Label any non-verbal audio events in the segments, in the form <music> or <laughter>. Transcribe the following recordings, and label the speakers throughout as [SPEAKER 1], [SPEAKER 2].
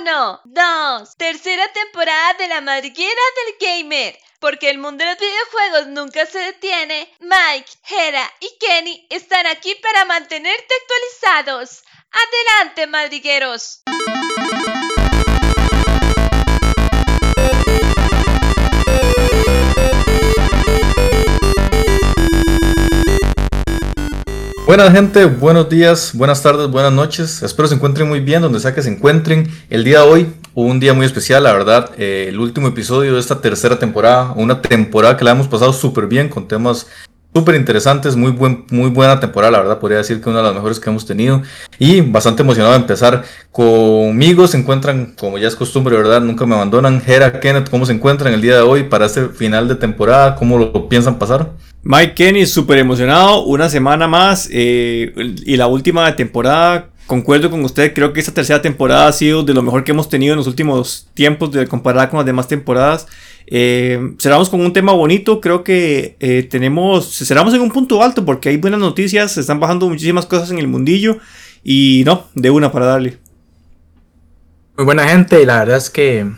[SPEAKER 1] Uno, dos, tercera temporada de la madriguera del gamer. Porque el mundo de los videojuegos nunca se detiene, Mike, Hera y Kenny están aquí para mantenerte actualizados. Adelante, madrigueros.
[SPEAKER 2] Buenas gente, buenos días, buenas tardes, buenas noches. Espero se encuentren muy bien donde sea que se encuentren. El día de hoy, un día muy especial, la verdad. Eh, el último episodio de esta tercera temporada. Una temporada que la hemos pasado súper bien con temas súper interesantes. Muy, buen, muy buena temporada, la verdad. Podría decir que una de las mejores que hemos tenido. Y bastante emocionado de empezar. Conmigo se encuentran, como ya es costumbre, ¿verdad? Nunca me abandonan. Hera, Kenneth, ¿cómo se encuentran el día de hoy para este final de temporada? ¿Cómo lo piensan pasar?
[SPEAKER 3] Mike Kenny, súper emocionado, una semana más eh, y la última temporada. Concuerdo con usted, creo que esta tercera temporada ha sido de lo mejor que hemos tenido en los últimos tiempos de comparada con las demás temporadas. Eh, cerramos con un tema bonito, creo que eh, tenemos, cerramos en un punto alto porque hay buenas noticias, se están bajando muchísimas cosas en el mundillo y no, de una para darle.
[SPEAKER 4] Muy buena gente, la verdad es que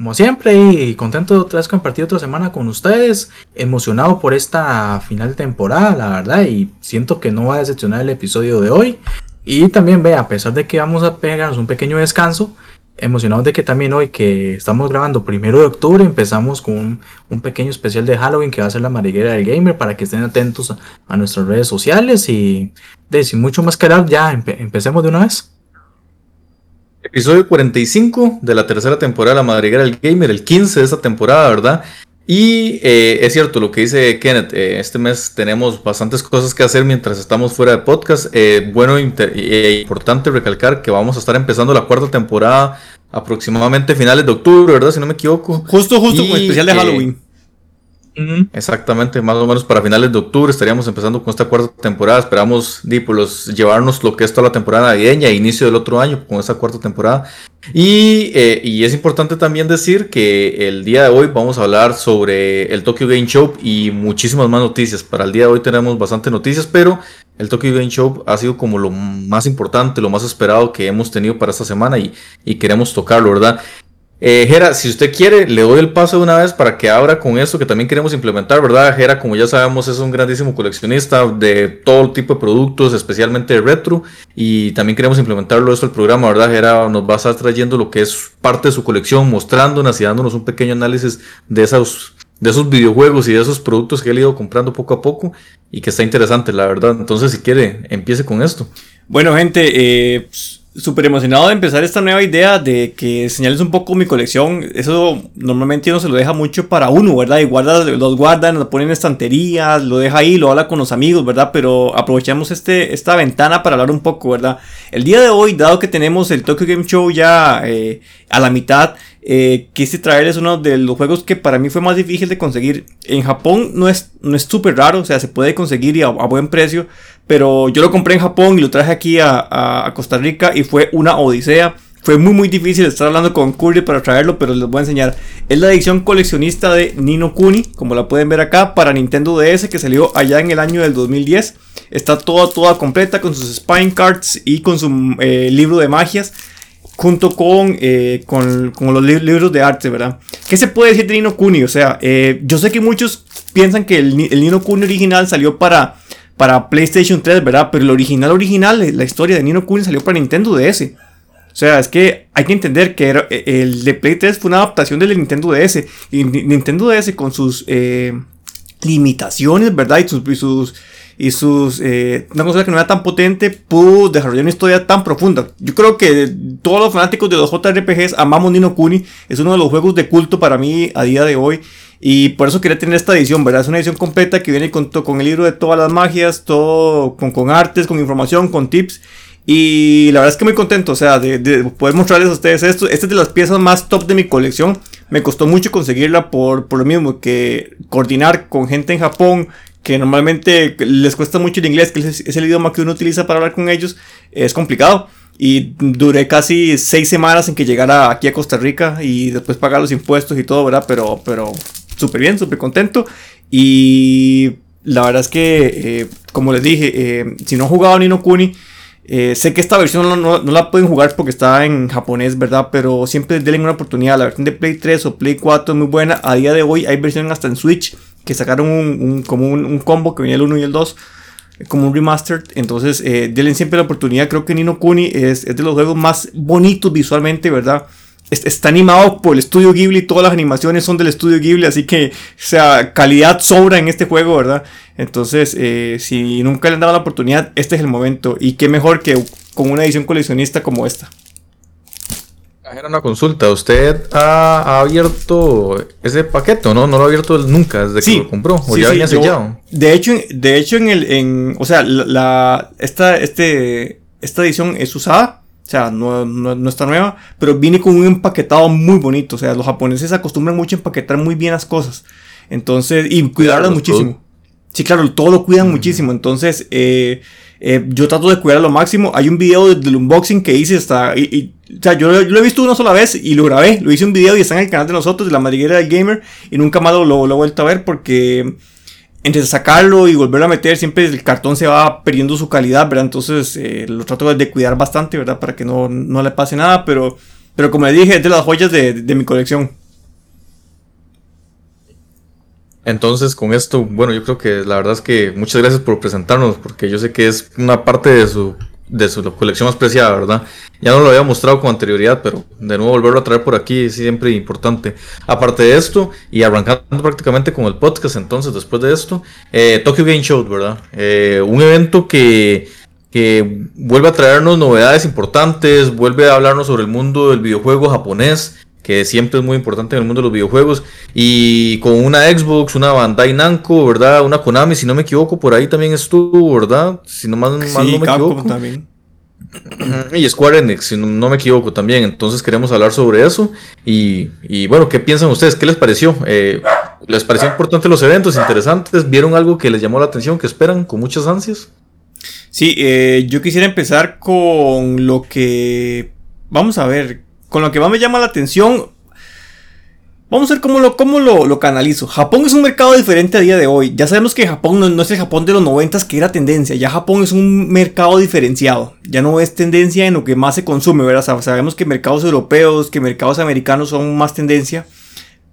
[SPEAKER 4] como siempre, y contento de otra vez compartir otra semana con ustedes. Emocionado por esta final de temporada, la verdad, y siento que no va a decepcionar el episodio de hoy. Y también ve, a pesar de que vamos a pegarnos un pequeño descanso, emocionado de que también hoy que estamos grabando primero de octubre empezamos con un, pequeño especial de Halloween que va a ser la mariguera del gamer para que estén atentos a, nuestras redes sociales y de sin mucho más que hablar ya empecemos de una vez.
[SPEAKER 2] Episodio 45 de la tercera temporada de La Madriguera del Gamer, el 15 de esta temporada, ¿verdad? Y eh, es cierto lo que dice Kenneth, eh, este mes tenemos bastantes cosas que hacer mientras estamos fuera de podcast. Eh, bueno e importante recalcar que vamos a estar empezando la cuarta temporada aproximadamente finales de octubre, ¿verdad? Si no me equivoco.
[SPEAKER 3] Justo, justo con especial de Halloween.
[SPEAKER 2] Exactamente, más o menos para finales de octubre estaríamos empezando con esta cuarta temporada. Esperamos pues, llevarnos lo que es toda la temporada navideña inicio del otro año con esta cuarta temporada. Y, eh, y, es importante también decir que el día de hoy vamos a hablar sobre el Tokyo Game Show y muchísimas más noticias. Para el día de hoy tenemos bastantes noticias, pero el Tokyo Game Show ha sido como lo más importante, lo más esperado que hemos tenido para esta semana y queremos tocarlo, ¿verdad? Eh, Jera, si usted quiere, le doy el paso de una vez para que abra con esto que también queremos implementar, ¿verdad? Jera, como ya sabemos, es un grandísimo coleccionista de todo tipo de productos, especialmente de retro, y también queremos implementarlo esto al programa, ¿verdad? Jera nos va a estar trayendo lo que es parte de su colección, mostrándonos y dándonos un pequeño análisis de esos, de esos videojuegos y de esos productos que él ha ido comprando poco a poco y que está interesante, la verdad. Entonces, si quiere, empiece con esto.
[SPEAKER 3] Bueno, gente, eh súper emocionado de empezar esta nueva idea de que señales un poco mi colección. Eso normalmente uno se lo deja mucho para uno, ¿verdad? Y guarda, los guardan, lo ponen en estanterías, lo deja ahí, lo habla con los amigos, ¿verdad? Pero aprovechamos este, esta ventana para hablar un poco, ¿verdad? El día de hoy, dado que tenemos el Tokyo Game Show ya eh, a la mitad, eh, quise traerles uno de los juegos que para mí fue más difícil de conseguir. En Japón no es no es súper raro, o sea, se puede conseguir y a, buen precio, pero yo lo compré en Japón y lo traje aquí a, Costa Rica y fue una odisea. Fue muy muy difícil estar hablando con Curry para traerlo, pero les voy a enseñar. Es la edición coleccionista de Nino Kuni, como la pueden ver acá, para Nintendo DS, que salió allá en el año del 2010. Está toda, toda completa con sus Spine Cards y con su eh, libro de magias junto con, eh, con, los libros de arte, ¿verdad? ¿Qué se puede decir de Nino Kuni? O sea, eh, yo sé que muchos piensan que el, Nino Kuni original salió para, para PlayStation 3, ¿verdad? Pero el original original, la historia de Nino Kuni salió para Nintendo DS. O sea, es que hay que entender que e, el de Play 3 fue una adaptación del Nintendo DS. Y Nintendo DS con sus eh, limitaciones, ¿verdad? Y sus y sus eh, una cosa que no era tan potente pudo desarrollar una historia tan profunda. Yo creo que todos los fanáticos de los JRPGs amamos Nino Kuni, es uno de los juegos de culto para mí a día de hoy. Y por eso quería tener esta edición, ¿verdad? Es una edición completa que viene con, con el libro de todas las magias, todo con, con artes, con información, con tips. Y la verdad es que muy contento, o sea, de, de, poder mostrarles a ustedes esto. Esta es de las piezas más top de mi colección. Me costó mucho conseguirla por, por lo mismo que coordinar con gente en Japón, que normalmente les cuesta mucho el inglés, que es el idioma que uno utiliza para hablar con ellos, es complicado. Y duré casi seis semanas en que llegara aquí a Costa Rica y después pagar los impuestos y todo, ¿verdad? Pero, pero súper bien, súper contento. Y la verdad es que, eh, como les dije, eh, si no han jugado Nino Kuni, Eh, sé que esta versión no, no, no, la pueden jugar porque está en japonés, ¿verdad? Pero siempre denle una oportunidad. La versión de Play 3 o Play 4 es muy buena. A día de hoy hay versiones hasta en Switch que sacaron un, como un, combo que venía el 1 y el 2 como un remastered. Entonces, eh, denle siempre la oportunidad. Creo que Nino Kuni es, es de los juegos más bonitos visualmente, ¿verdad? está animado por el estudio Ghibli, todas las animaciones son del estudio Ghibli, así que, o sea, calidad sobra en este juego, ¿verdad? Entonces, eh, si nunca le han dado la oportunidad, este es el momento. Y qué mejor que con una edición coleccionista como esta.
[SPEAKER 2] Era una consulta, ¿usted ha, abierto ese paquete no? No lo ha abierto nunca desde que lo compró, o ya había sellado.
[SPEAKER 3] de hecho, de hecho en el, en, o sea, la, esta, este, esta edición es usada, o sea, no, no, está nueva, pero viene con un empaquetado muy bonito, o sea, los japoneses acostumbran mucho a empaquetar muy bien las cosas, entonces, y cuidarlas muchísimo. Sí, claro, todo lo cuidan muchísimo, entonces, eh, eh, yo trato de cuidar a lo máximo. Hay un video del unboxing que hice hasta. Y, o sea, yo, lo he visto una sola vez y lo grabé. Lo hice un video y está en el canal de nosotros, de la madriguera del gamer. Y nunca más lo, lo, he vuelto a ver porque entre sacarlo y volverlo a meter, siempre el cartón se va perdiendo su calidad, ¿verdad? Entonces eh, lo trato de cuidar bastante, ¿verdad? Para que no, no, le pase nada. Pero, pero como le dije, es de las joyas de, de mi colección.
[SPEAKER 2] Entonces, con esto, bueno, yo creo que la verdad es que muchas gracias por presentarnos, porque yo sé que es una parte de su, de su colección más preciada, ¿verdad? Ya no lo había mostrado con anterioridad, pero de nuevo volverlo a traer por aquí es siempre importante. Aparte de esto, y arrancando prácticamente con el podcast, entonces, después de esto, eh, Tokyo Game Show, ¿verdad? Eh, un evento que, que vuelve a traernos novedades importantes, vuelve a hablarnos sobre el mundo del videojuego japonés que siempre es muy importante en el mundo de los videojuegos. Y con una Xbox, una Bandai Namco, ¿verdad? Una Konami, si no me equivoco, por ahí también estuvo, ¿verdad? Si no más, no me equivoco. También. Y Square Enix, si no, me equivoco también. Entonces queremos hablar sobre eso. Y, y bueno, ¿qué piensan ustedes? ¿Qué les pareció? Eh, ¿Les pareció importante los eventos? ¿Interesantes? ¿Vieron algo que les llamó la atención? ¿Que esperan con muchas ansias?
[SPEAKER 3] Sí, eh, yo quisiera empezar con lo que... Vamos a ver, con lo que más me llama la atención, Vamos a ver cómo lo, cómo lo, canalizo. Japón es un mercado diferente a día de hoy. Ya sabemos que Japón no, es el Japón de los 90 que era tendencia. Ya Japón es un mercado diferenciado. Ya no es tendencia en lo que más se consume, ¿verdad? Sabemos que mercados europeos, que mercados americanos son más tendencia.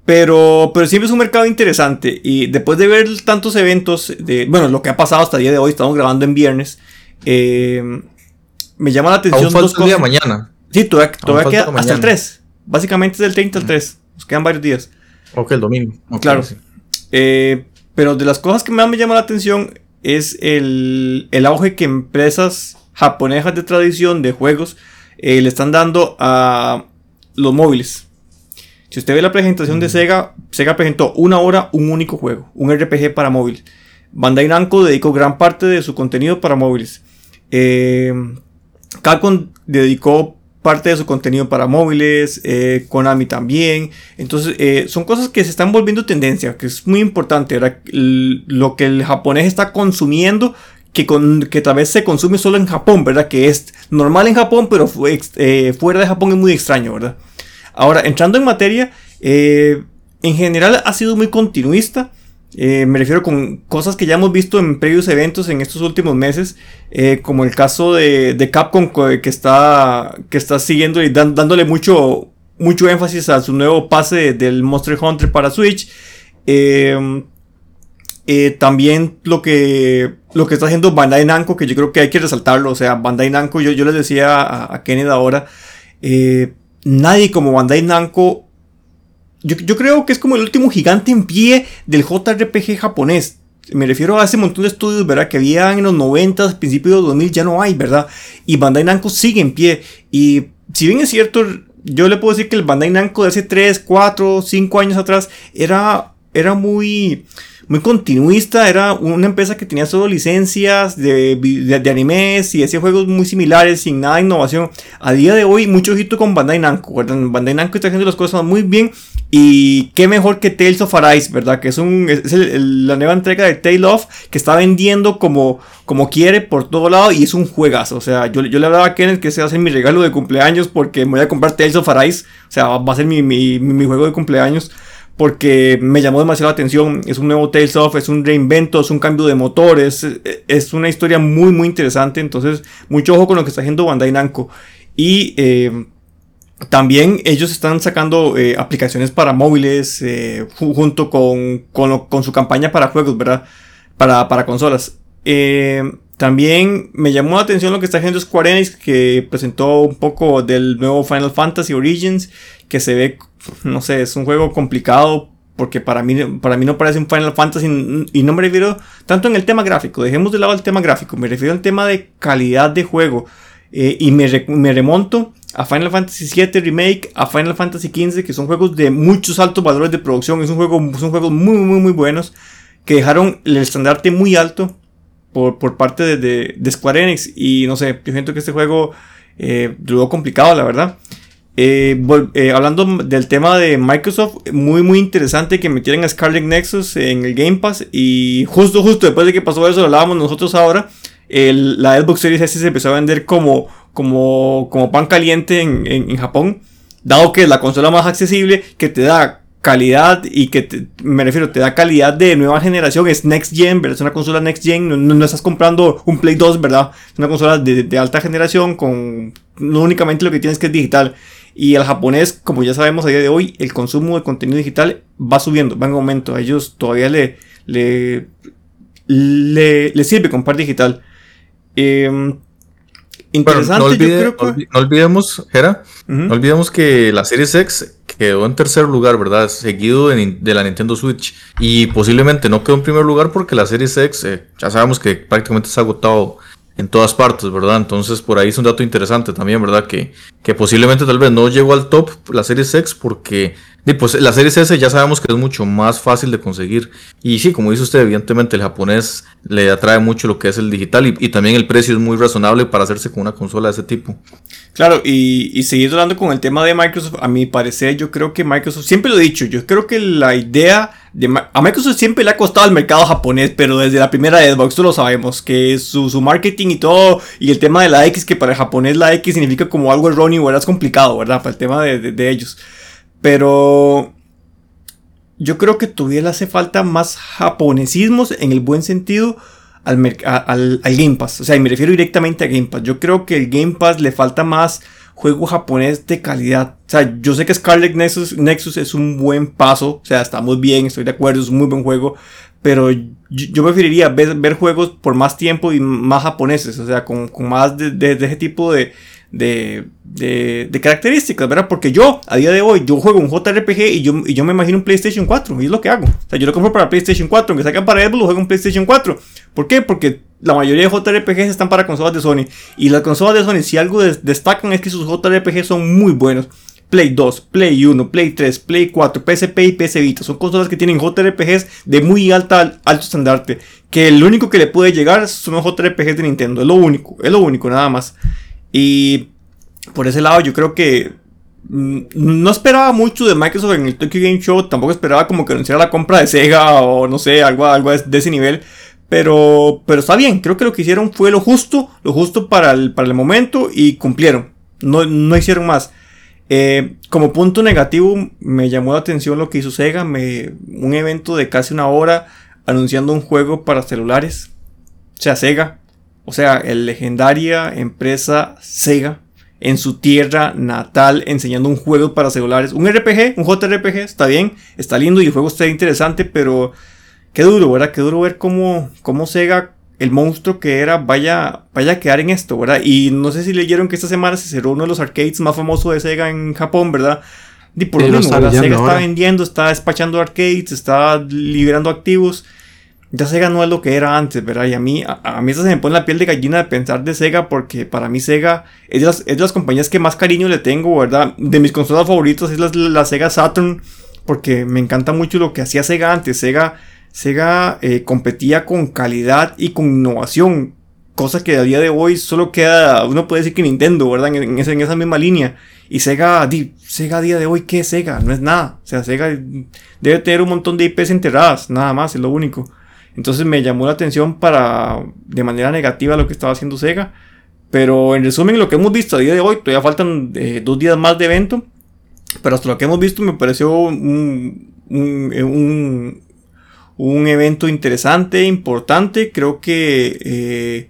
[SPEAKER 3] Pero, pero siempre es un mercado interesante. Y después de ver tantos eventos, de, bueno, lo que ha pasado hasta el día de hoy, estamos grabando en viernes. Eh, me llama la atención
[SPEAKER 2] dos cosas. Día mañana.
[SPEAKER 3] Sí, todavía, todavía queda hasta el 3. Básicamente es del 30 al 3. Nos quedan varios días.
[SPEAKER 2] Ok, el domingo.
[SPEAKER 3] claro. Eh, pero de las cosas que más me llama la atención es el, el auge que empresas japonesas de tradición de juegos eh, le están dando a los móviles. Si usted ve la presentación de Sega, Sega presentó una hora un único juego, un RPG para móviles. Bandai Namco dedicó gran parte de su contenido para móviles. Eh, Capcom dedicó parte de su contenido para móviles, eh, Konami también. Entonces, eh, son cosas que se están volviendo tendencia, que es muy importante. Lo que el japonés está consumiendo, que, con, que tal vez se consume solo en Japón, ¿verdad? Que es normal en Japón, pero eh, fuera de Japón es muy extraño, ¿verdad? Ahora, entrando en materia, en general ha sido muy continuista. Eh, me refiero con cosas que ya hemos visto en previos eventos en estos últimos meses, eh, como el caso de, Capcom que está, que está siguiendo y dándole mucho, mucho énfasis a su nuevo pase del Monster Hunter para Switch. Em, eh, también lo que, lo que está haciendo Bandai Namco, que yo creo que hay que resaltarlo. O sea, Bandai Namco, yo, yo les decía a, a Kenneth ahora, nadie como Bandai Namco yo, creo que es como el último gigante en pie del JRPG japonés. Me refiero a ese montón de estudios, ¿verdad? Que había en los 90, principios de los 2000, ya no hay, ¿verdad? Y Bandai Namco sigue en pie. Y si bien es cierto, yo le puedo decir que el Bandai Namco de hace 3, 4, 5 años atrás era, era muy muy continuista, era una empresa que tenía solo licencias de, de, animes y hacía juegos muy similares sin nada de innovación. A día de hoy, mucho ojito con Bandai Namco, Bandai Namco está haciendo las cosas muy bien y qué mejor que Tales of Arise, ¿verdad? Que es, un, es la nueva entrega de Tale of que está vendiendo como, como quiere por todo lado y es un juegazo. O sea, yo, yo le hablaba a Kenneth que se va mi regalo de cumpleaños porque me voy a comprar Tales of Arise. O sea, va a ser mi, mi, mi juego de cumpleaños porque me llamó demasiado la atención. Es un nuevo Tales of, es un reinvento, es un cambio de motores, es, una historia muy, muy interesante. Entonces, mucho ojo con lo que está haciendo Bandai Namco. Y eh, también ellos están sacando eh, aplicaciones para móviles eh, junto con, con, su campaña para juegos, ¿verdad? Para, para consolas. también me llamó la atención lo que está haciendo Square Enix, que presentó un poco del nuevo Final Fantasy Origins, que se ve no sé, es un juego complicado porque para mí, para mí no parece un Final Fantasy y no me refiero tanto en el tema gráfico, dejemos de lado el tema gráfico, me refiero al tema de calidad de juego eh, y me, remonto a Final Fantasy VII Remake, a Final Fantasy XV, que son juegos de muchos altos valores de producción, es un juego, son juegos muy, muy, muy buenos, que dejaron el estandarte muy alto por, por parte de, Square Enix. Y no sé, yo siento que este juego eh, lo complicado, la verdad. Eh, eh, hablando del tema de Microsoft, muy muy interesante que metieran a Scarlet Nexus en el Game Pass. Y justo justo después de que pasó eso, lo hablábamos nosotros ahora, la Xbox Series S se empezó a vender como, como, como pan caliente en, en, Japón, dado que es la consola más accesible que te da calidad y que me refiero, te da calidad de nueva generación, es Next Gen, ¿verdad? Es una consola Next Gen, no, no, estás comprando un Play 2, ¿verdad? Es una consola de, de alta generación con no únicamente lo que tienes que es digital. Y el japonés, como ya sabemos a día de hoy, el consumo de contenido digital va subiendo, va en aumento. A ellos todavía le, le, le, sirve comprar digital. Em,
[SPEAKER 2] interesante, yo creo que... no, olvidemos, Jera, no olvidemos que la Series X quedó en tercer lugar, ¿verdad? Seguido de, la Nintendo Switch. Y posiblemente no quedó en primer lugar porque la Series X, eh, ya sabemos que prácticamente se ha agotado en todas partes, ¿verdad? Entonces por ahí es un dato interesante también, ¿verdad? Que, que posiblemente tal vez no llegó al top la serie X porque pues, la serie S ya sabemos que es mucho más fácil de conseguir. Y sí, como dice usted, evidentemente el japonés le atrae mucho lo que es el digital y, también el precio es muy razonable para hacerse con una consola de ese tipo.
[SPEAKER 3] Claro, y, y seguir hablando con el tema de Microsoft, a mi parecer yo creo que Microsoft, siempre lo he dicho, yo creo que la idea de... A Microsoft siempre le ha costado el mercado japonés, pero desde la primera Xbox, tú lo sabemos, que su, su marketing y todo, y el tema de la X, que para el japonés la X significa como algo erróneo, ¿verdad? Es complicado, ¿verdad? Para el tema de, de ellos. Pero yo creo que todavía le hace falta más japonesismos en el buen sentido al, al, Game Pass. O sea, y me refiero directamente a Game Pass. Yo creo que el Game Pass le falta más juego japonés de calidad. O sea, yo sé que Scarlet Nexus, Nexus es un buen paso. O sea, está muy bien, estoy de acuerdo, es un muy buen juego. Pero yo, preferiría ver, juegos por más tiempo y más japoneses. O sea, con, más de ese tipo de, de, de, características, ¿verdad? Porque yo, a día de hoy, yo juego un JRPG y yo, y yo me imagino un PlayStation 4, y es lo que hago. O sea, yo lo compro para PlayStation 4, aunque sacan para Xbox, juego en PlayStation 4. ¿Por qué? Porque la mayoría de JRPGs están para consolas de Sony. Y las consolas de Sony, si algo destacan es que sus JRPGs son muy buenos. Play 2, Play 1, Play 3, Play 4, PSP y PS Vita. Son consolas que tienen JRPGs de muy alta, alto estandarte. Que el único que le puede llegar son los JRPGs de Nintendo. Es lo único, es lo único, nada más. Y por ese lado yo creo que mm, no esperaba mucho de Microsoft en el Tokyo Game Show, tampoco esperaba como que anunciara la compra de Sega o no sé, algo, algo de ese nivel. Pero, pero está bien, creo que lo que hicieron fue lo justo, lo justo para el, para el momento y cumplieron. No, no hicieron más. Eh, como punto negativo, me llamó la atención lo que hizo Sega, me, un evento de casi una hora anunciando un juego para celulares. O sea, Sega, o sea, el legendaria empresa Sega en su tierra natal enseñando un juego para celulares. Un RPG, un JRPG, está bien, está lindo y el juego está interesante, pero qué duro, ¿verdad? Qué duro ver cómo, cómo Sega, el monstruo que era, vaya, vaya a quedar en esto, ¿verdad? Y no sé si leyeron que esta semana se cerró uno de los arcades más famosos de Sega en Japón, ¿verdad? Y por lo mismo, Sega está vendiendo, está despachando arcades, está liberando activos ya Sega no es lo que era antes, ¿verdad? Y a mí, a, mí eso se me pone la piel de gallina de pensar de Sega porque para mí Sega es de las, compañías que más cariño le tengo, ¿verdad? De mis consolas favoritas es la, Sega Saturn porque me encanta mucho lo que hacía Sega antes. Sega, Sega eh, competía con calidad y con innovación, cosa que a día de hoy solo queda, uno puede decir que Nintendo, ¿verdad? En, esa, en esa misma línea. Y Sega, Sega a día de hoy, ¿qué es Sega? No es nada. O sea, Sega debe tener un montón de IPs enterradas, nada más, es lo único. Entonces me llamó la atención para de manera negativa lo que estaba haciendo Sega. Pero en resumen, lo que hemos visto a día de hoy, todavía faltan eh, dos días más de evento. Pero hasta lo que hemos visto me pareció un, un, un, evento interesante, importante. Creo que eh,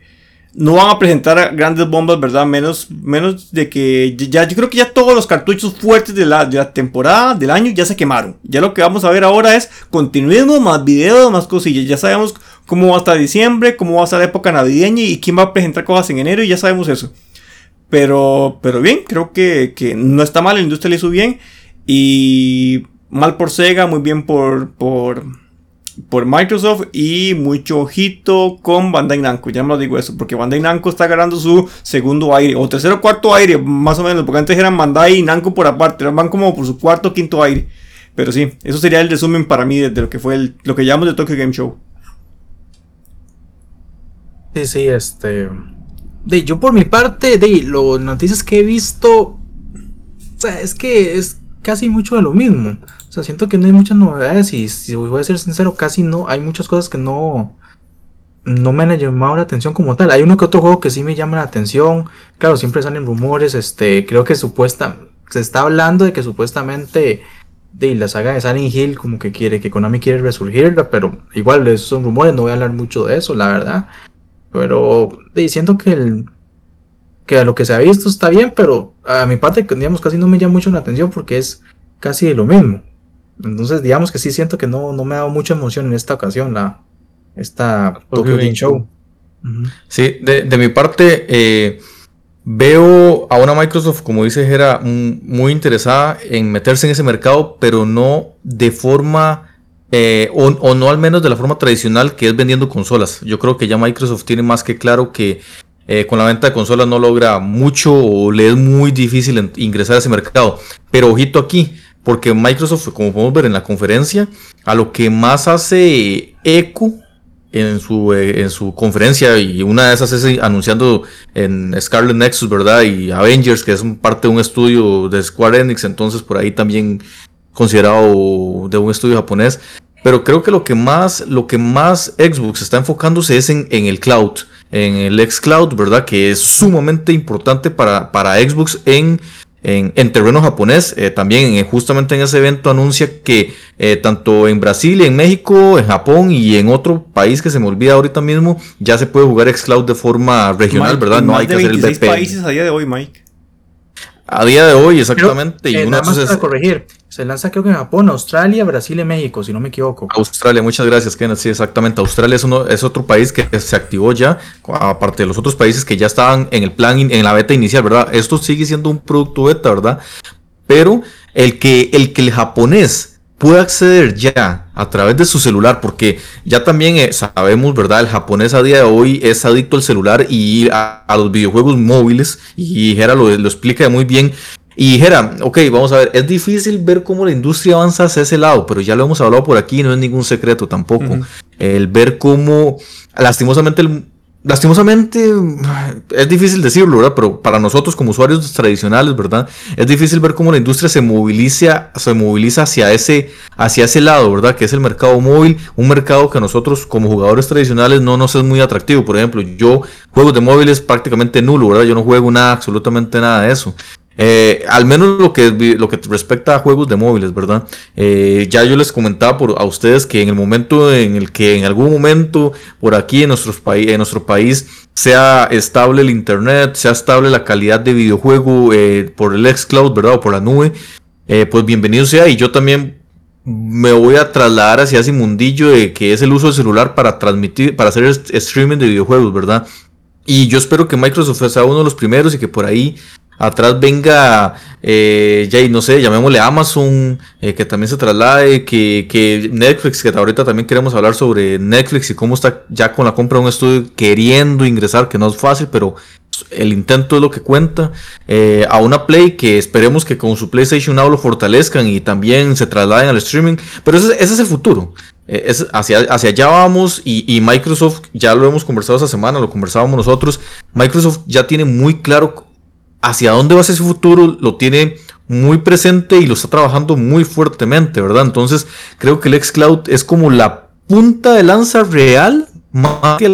[SPEAKER 3] no van a presentar grandes bombas, ¿verdad? Menos, menos de que ya, yo creo que ya todos los cartuchos fuertes de la, de la temporada, del año, ya se quemaron. Ya lo que vamos a ver ahora es continuismo, más videos, más cosillas. Ya sabemos cómo va a estar diciembre, cómo va a estar la época navideña y quién va a presentar cosas en enero y ya sabemos eso. Pero, pero bien, creo que, que no está mal, la industria le hizo bien. Y mal por Sega, muy bien por, por, por Microsoft y mucho ojito con Bandai Namco. Ya no digo eso, porque Bandai Namco está agarrando su segundo aire, o tercero cuarto aire, más o menos, porque antes eran Bandai y Namco por aparte, van como por su cuarto quinto aire. Pero sí, eso sería el resumen para mí de, lo que fue lo que llamamos de Tokyo Game Show.
[SPEAKER 4] Sí, sí, este. De, yo por mi parte, de las noticias que he visto, o sea, es que es casi mucho de lo mismo. Siento que no hay muchas novedades y si voy a ser sincero, casi no, hay muchas cosas que no, no me han llamado la atención como tal. Hay uno que otro juego que sí me llama la atención. Claro, siempre salen rumores, este, creo que supuesta, se está hablando de que supuestamente de la saga de Silent Hill como que quiere, que Konami quiere resurgirla, pero igual esos son rumores, no voy a hablar mucho de eso, la verdad. Pero de, siento que el, que a lo que se ha visto está bien, pero a mi parte, digamos, casi no me llama mucho la atención porque es casi lo mismo. Entonces, digamos que sí siento que no, no me ha dado mucha emoción en esta ocasión, la, esta Tokyo Game Show.
[SPEAKER 2] Sí, de, mi parte, eh, veo a una Microsoft, como dice Jera, muy interesada en meterse en ese mercado, pero no de forma, eh, o, o, no al menos de la forma tradicional que es vendiendo consolas. Yo creo que ya Microsoft tiene más que claro que eh, con la venta de consolas no logra mucho o le es muy difícil ingresar a ese mercado. Pero ojito aquí, porque Microsoft, como podemos ver en la conferencia, a lo que más hace eco en su, eh, en su conferencia, y una de esas es anunciando en Scarlet Nexus, ¿verdad? Y Avengers, que es parte de un estudio de Square Enix, entonces por ahí también considerado de un estudio japonés. Pero creo que lo que más, lo que más Xbox está enfocándose es en, en el cloud en el xCloud, ¿verdad? Que es sumamente importante para, para Xbox en, en, terreno japonés. Eh, también justamente en ese evento anuncia que eh, tanto en Brasil, en México, en Japón y en otro país que se me olvida ahorita mismo, ya se puede jugar xCloud de forma regional, ¿verdad?
[SPEAKER 3] No hay que hacer el VPN. países a día de hoy, Mike.
[SPEAKER 2] A día de hoy, exactamente. y
[SPEAKER 4] una más para corregir, se lanza creo que en Japón, Australia, Brasil y México, si no me equivoco.
[SPEAKER 2] Australia, muchas gracias, Kenneth. Sí, exactamente. Australia es, uno, es otro país que se activó ya, aparte de los otros países que ya estaban en el plan, en la beta inicial, ¿verdad? Esto sigue siendo un producto beta, ¿verdad? Pero el que el, que el japonés puede acceder ya a través de su celular, porque ya también eh, sabemos, ¿verdad? El japonés a día de hoy es adicto al celular y a, los videojuegos móviles, y Jera lo, lo, explica muy bien. Y Jera, ok, vamos a ver, es difícil ver cómo la industria avanza hacia ese lado, pero ya lo hemos hablado por aquí, no es ningún secreto tampoco. El ver cómo, lastimosamente, el lastimosamente, es difícil decirlo, ¿verdad? Pero para nosotros como usuarios tradicionales, ¿verdad? Es difícil ver cómo la industria se moviliza, se moviliza hacia ese, hacia ese lado, ¿verdad? Que es el mercado móvil, un mercado que a nosotros como jugadores tradicionales no nos es muy atractivo. Por ejemplo, yo juego de móviles prácticamente nulo, ¿verdad? Yo no juego nada, absolutamente nada de eso. Eh, al menos lo que, lo que respecta a juegos de móviles, ¿verdad? Eh, ya yo les comentaba por, a ustedes que en el momento en el que en algún momento por aquí en, en nuestro país sea estable el internet, sea estable la calidad de videojuego eh, por el xCloud, ¿verdad? O por la nube, pues bienvenido sea. Y yo también me voy a trasladar hacia ese mundillo de que es el uso del celular para transmitir, para hacer streaming de videojuegos, ¿verdad? Y yo espero que Microsoft sea uno de los primeros y que por ahí atrás venga, eh, ya no sé, llamémosle Amazon, eh, que también se traslade, que, que, Netflix, que ahorita también queremos hablar sobre Netflix y cómo está ya con la compra de un estudio queriendo ingresar, que no es fácil, pero el intento es lo que cuenta, eh, a una Play que esperemos que con su PlayStation Now lo fortalezcan y también se trasladen al streaming, pero ese, ese es el futuro. Eh, es hacia, hacia allá vamos y, y, Microsoft, ya lo hemos conversado esta semana, lo conversábamos nosotros, Microsoft ya tiene muy claro hacia dónde va a ser su futuro, lo tiene muy presente y lo está trabajando muy fuertemente, ¿verdad? Entonces creo que el xCloud es como la punta de lanza real más que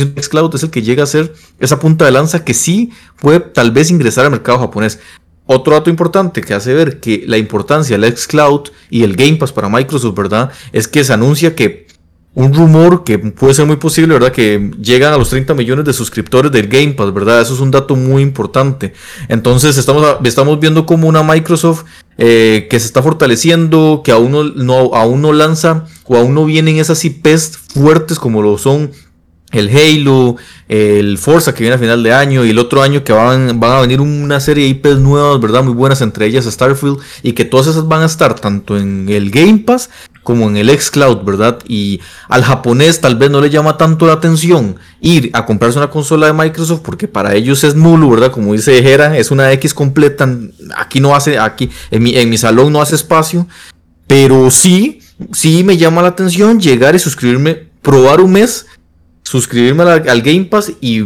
[SPEAKER 2] el xCloud es el que llega a ser esa punta de lanza que sí puede tal vez ingresar al mercado japonés. otro dato importante que hace ver que la importancia del xCloud y el Game Pass para Microsoft, ¿verdad? Es que se anuncia que un rumor que puede ser muy posible, ¿verdad? Que llegan a los 30 millones de suscriptores del Game Pass, ¿verdad? Eso es un dato muy importante. Entonces estamos, estamos viendo como una Microsoft eh, que se está fortaleciendo, que aún no, aún no lanza o aún no vienen esas IPs fuertes como lo son el Halo, el Forza que viene a final de año y el otro año que van, van a venir una serie de IPs nuevas, ¿verdad? Muy buenas, entre ellas Starfield, y que todas esas van a estar tanto en el Game Pass como en el xCloud, ¿verdad? Y al japonés tal vez no le llama tanto la atención ir a comprarse una consola de Microsoft porque para ellos es nulo, ¿verdad? Como dice Jera, es una X completa, aquí no hace, aquí en mi, en mi salón no hace espacio, pero sí, sí me llama la atención llegar y suscribirme, probar un mes suscribirme al, Game Pass y,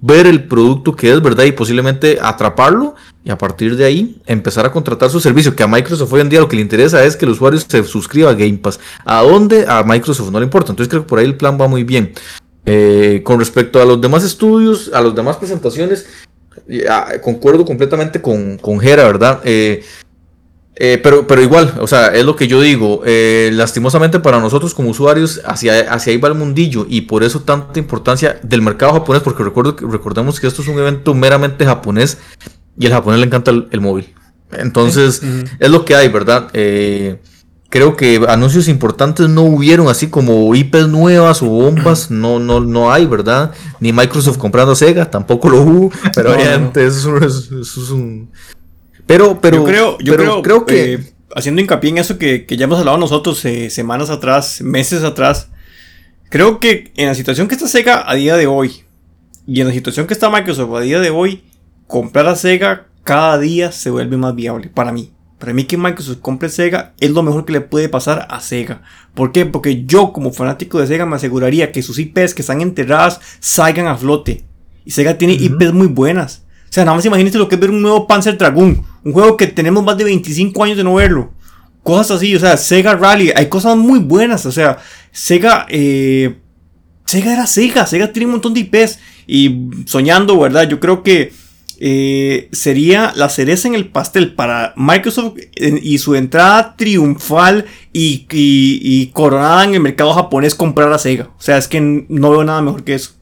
[SPEAKER 2] ver el producto que es, ¿verdad? Y posiblemente atraparlo y a partir de ahí empezar a contratar su servicio. Que a Microsoft hoy en día lo que le interesa es que el usuario se suscriba a Game Pass. ¿A dónde? A Microsoft no le importa. Entonces creo que por ahí el plan va muy bien. Eh, con respecto a los demás estudios, a las demás presentaciones, concuerdo completamente con, con Jera, ¿verdad? Eh, eh, pero, pero igual, o sea, es lo que yo digo. Eh, lastimosamente para nosotros como usuarios, hacia, hacia ahí va el mundillo y por eso tanta importancia del mercado japonés, porque recuerdo, recordemos que esto es un evento meramente japonés y al japonés le encanta el, móvil. Entonces, es lo que hay, ¿verdad? Eh, creo que anuncios importantes no hubieron, así como IPs nuevas o bombas, <clears throat> no, no, no hay, ¿verdad? Ni Microsoft comprando Sega, tampoco lo hubo, pero obviamente eso es un pero, pero,
[SPEAKER 3] yo creo, yo creo, que eh, haciendo hincapié en eso que, ya hemos hablado nosotros eh, semanas atrás, meses atrás, creo que en la situación que está Sega a día de hoy y en la situación que está Microsoft a día de hoy, comprar a Sega cada día se vuelve más viable para mí. Para mí que Microsoft compre Sega es lo mejor que le puede pasar a Sega. ¿Por qué? Porque yo como fanático de Sega me aseguraría que sus IPs que están enterradas salgan a flote. Y Sega tiene IPs muy buenas. O sea, nada más imagínate lo que es ver un nuevo Panzer Dragoon. Un juego que tenemos más de 25 años de no verlo. Cosas así, o sea, Sega Rally. Hay cosas muy buenas. O sea, Sega. Eh, Sega era Sega. Sega tiene un montón de IPs. Y soñando, ¿verdad? Yo creo que. Eh, sería la cereza en el pastel para Microsoft y su entrada triunfal y, y, coronada en el mercado japonés comprar a Sega. O sea, es que no veo nada mejor que eso.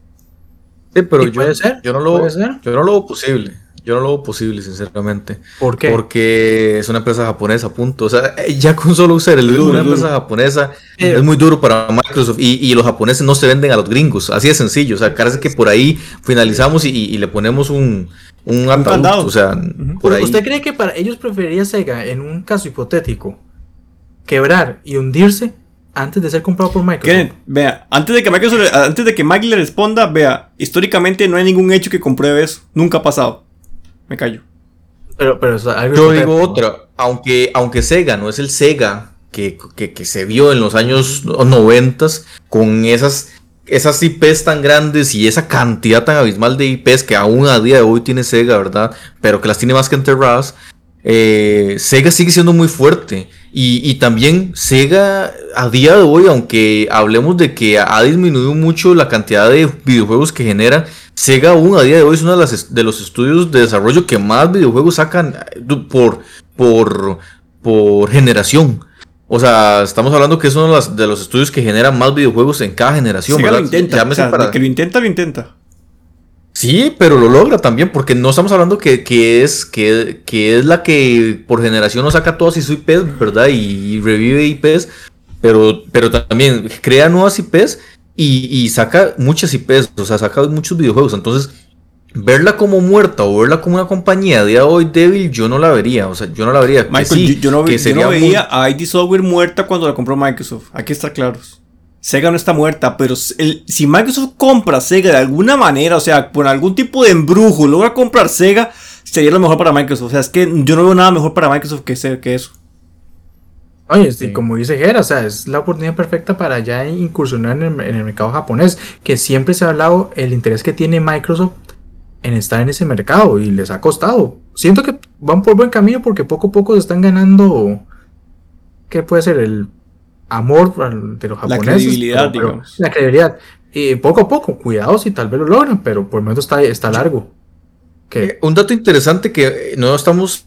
[SPEAKER 2] Sí, pero yo, yo, no lo, yo no lo veo posible. Yo no lo veo posible, sinceramente.
[SPEAKER 4] ¿Por qué?
[SPEAKER 2] Porque es una empresa japonesa, punto. O sea, eh, ya con solo usar el una empresa japonesa es muy duro para Microsoft. Y, los japoneses no se venden a los gringos. Así de sencillo. O sea, parece que por ahí finalizamos y, le ponemos un, un, O sea,
[SPEAKER 4] por ahí. ¿Usted cree que para ellos preferiría Sega, en un caso hipotético, quebrar y hundirse antes de ser comprado por Microsoft.
[SPEAKER 3] vea, antes de que Microsoft, antes de que Mike le responda, vea, históricamente no hay ningún hecho que compruebe eso. Nunca ha pasado. Me callo.
[SPEAKER 2] Pero, pero Yo digo otra, aunque, aunque Sega no es el Sega que, se vio en los años 90 con esas, esas IPs tan grandes y esa cantidad tan abismal de IPs que aún a día de hoy tiene Sega, ¿verdad? Pero que las tiene más que enterradas. Eh, Sega sigue siendo muy fuerte. Y, también Sega a día de hoy, aunque hablemos de que ha disminuido mucho la cantidad de videojuegos que genera, Sega aún a día de hoy es uno de, de los estudios de desarrollo que más videojuegos sacan eh, por, por, por generación. O sea, estamos hablando que es uno de los, estudios que generan más videojuegos en cada generación.
[SPEAKER 3] Sega lo intenta. que lo intenta, lo intenta.
[SPEAKER 2] Sí, pero lo logra también, porque no estamos hablando que, es, que, es la que por generación nos saca todas sus IPs, ¿verdad? Y, revive IPs, pero, pero también crea nuevas IPs y, saca muchas IPs, o sea, saca muchos videojuegos. Entonces, verla como muerta o verla como una compañía de hoy débil, yo no la vería. O sea, yo no la vería.
[SPEAKER 3] Michael, yo, no, veía a ID Software muerta cuando la compró Microsoft. Hay que estar claros. Sega no está muerta, pero si Microsoft compra Sega de alguna manera, o sea, por algún tipo de embrujo, logra comprar Sega, sería lo mejor para Microsoft. O sea, es que yo no veo nada mejor para Microsoft que, que eso.
[SPEAKER 4] Oye, como dice Gera, o sea, es la oportunidad perfecta para ya incursionar en el, mercado japonés, que siempre se ha hablado el interés que tiene Microsoft en estar en ese mercado y les ha costado. Siento que van por buen camino porque poco a poco se están ganando, ¿qué puede ser? El amor de los japoneses. La credibilidad, digamos. La credibilidad. Y poco a poco, cuidado si tal vez lo logran, pero por lo menos está, está largo. que
[SPEAKER 2] Un dato interesante que eh, no estamos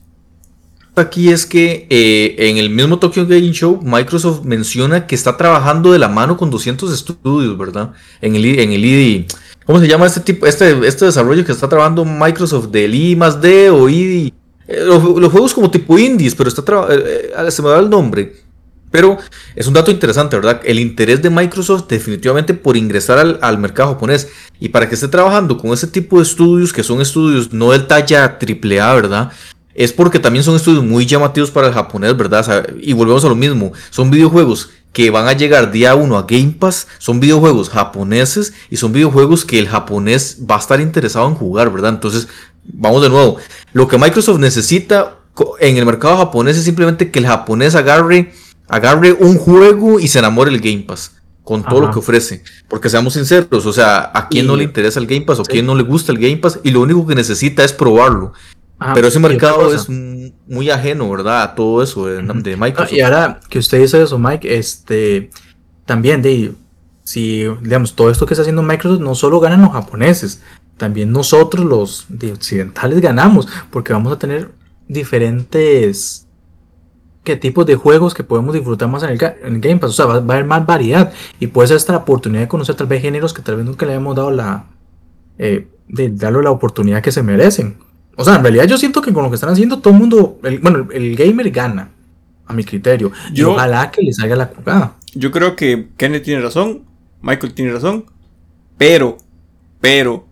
[SPEAKER 2] aquí es que eh, en el mismo Tokyo Game Show Microsoft menciona que está trabajando de la mano con 200 estudios, ¿verdad? En el, en el ID. ¿Cómo se llama este tipo, este, este desarrollo que está trabajando Microsoft del I más D o ID? Eh, los, juegos como tipo indies, pero está eh, eh, se me da el nombre. Pero es un dato interesante, ¿verdad? El interés de Microsoft definitivamente por ingresar al, al mercado japonés y para que esté trabajando con ese tipo de estudios, que son estudios no del talla AAA, ¿verdad? Es porque también son estudios muy llamativos para el japonés, ¿verdad? Y volvemos a lo mismo, son videojuegos que van a llegar día uno a Game Pass, son videojuegos japoneses y son videojuegos que el japonés va a estar interesado en jugar, ¿verdad? Entonces, vamos de nuevo, lo que Microsoft necesita en el mercado japonés es simplemente que el japonés agarre, agarre un juego y se enamore el Game Pass. Con todo
[SPEAKER 4] Ajá.
[SPEAKER 2] lo que ofrece. Porque seamos sinceros, o sea, ¿a quién
[SPEAKER 4] Y-
[SPEAKER 2] no le interesa el Game Pass o
[SPEAKER 4] Sí.
[SPEAKER 2] quién no le gusta el Game Pass? Y lo único que necesita es probarlo.
[SPEAKER 4] Ajá,
[SPEAKER 2] Pero ese mercado es muy ajeno, ¿verdad? A todo eso de,
[SPEAKER 4] Ah,
[SPEAKER 2] Microsoft.
[SPEAKER 4] y ahora que usted dice eso, Mike, este también de si digamos todo esto que está haciendo Microsoft no solo ganan los japoneses, también nosotros los de occidentales ganamos, porque vamos a tener diferentes qué tipos de juegos que podemos disfrutar más en el, ga- en el Game Pass, o sea, va, va a haber más variedad y puede ser hasta la oportunidad de conocer tal vez géneros que tal vez nunca le hemos dado la eh, de darle la oportunidad que se merecen. O sea, en realidad yo siento que con lo que están haciendo todo el mundo, el- bueno, el gamer gana, a mi criterio. Y
[SPEAKER 3] Yo-
[SPEAKER 4] ojalá que le salga la jugada.
[SPEAKER 3] Yo creo que Kenneth tiene razón, Michael tiene razón, pero, pero,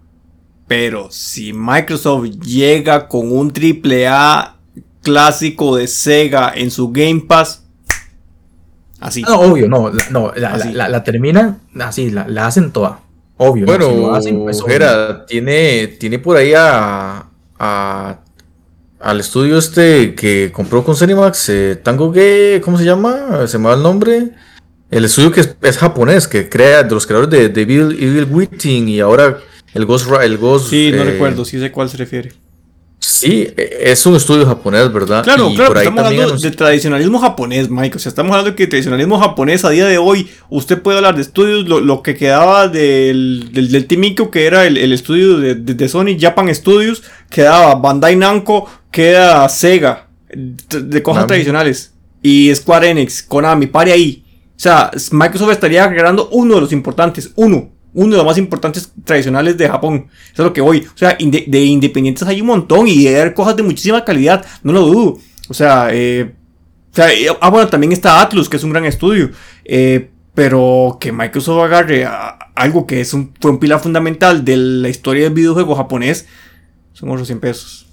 [SPEAKER 3] pero, si Microsoft llega con un triple A clásico de Sega en su Game Pass, así.
[SPEAKER 4] No, obvio, no, la, no, la, la-
[SPEAKER 3] Así.
[SPEAKER 4] la- la terminan así, la, la hacen toda. Obvio. ¿no?
[SPEAKER 2] Bueno,
[SPEAKER 4] Si lo hacen, pues, obvio.
[SPEAKER 2] Tiene, tiene por ahí a, a- al estudio este que compró con Cinemax, eh, Tango Gay, ¿cómo se llama? Se me va el nombre. El estudio que es, es japonés, que crea, de los creadores de, de Evil, Evil Within y ahora el Ghost, el Ghost
[SPEAKER 3] Sí, no
[SPEAKER 2] eh,
[SPEAKER 3] recuerdo, sí sé cuál se refiere.
[SPEAKER 2] Sí, eh, es un estudio japonés, ¿verdad?
[SPEAKER 3] Claro,
[SPEAKER 2] Y
[SPEAKER 3] claro, estamos hablando
[SPEAKER 2] anunció-
[SPEAKER 3] de tradicionalismo japonés, Mike. O sea, estamos hablando de que tradicionalismo japonés a día de hoy, usted puede hablar de estudios, lo, lo que quedaba del, del, del Timiko, que era el, el estudio de, de- de Sony, Japan Studios, quedaba Bandai Namco, queda Sega, de, cosas tradicionales. Y Square Enix, Konami, pare ahí. O sea, Microsoft estaría agregando uno de los importantes, uno, uno de los más importantes tradicionales de Japón. Eso es lo que voy. O sea, inde- de independientes hay un montón y de haber cosas de muchísima calidad, no lo dudo. O sea, eh, o sea, eh, ah, bueno, también está Atlus, que es un gran estudio. eh, pero que Microsoft agarre a- algo que es un, fue un pilar fundamental de la historia del videojuego japonés, son otros 100 pesos.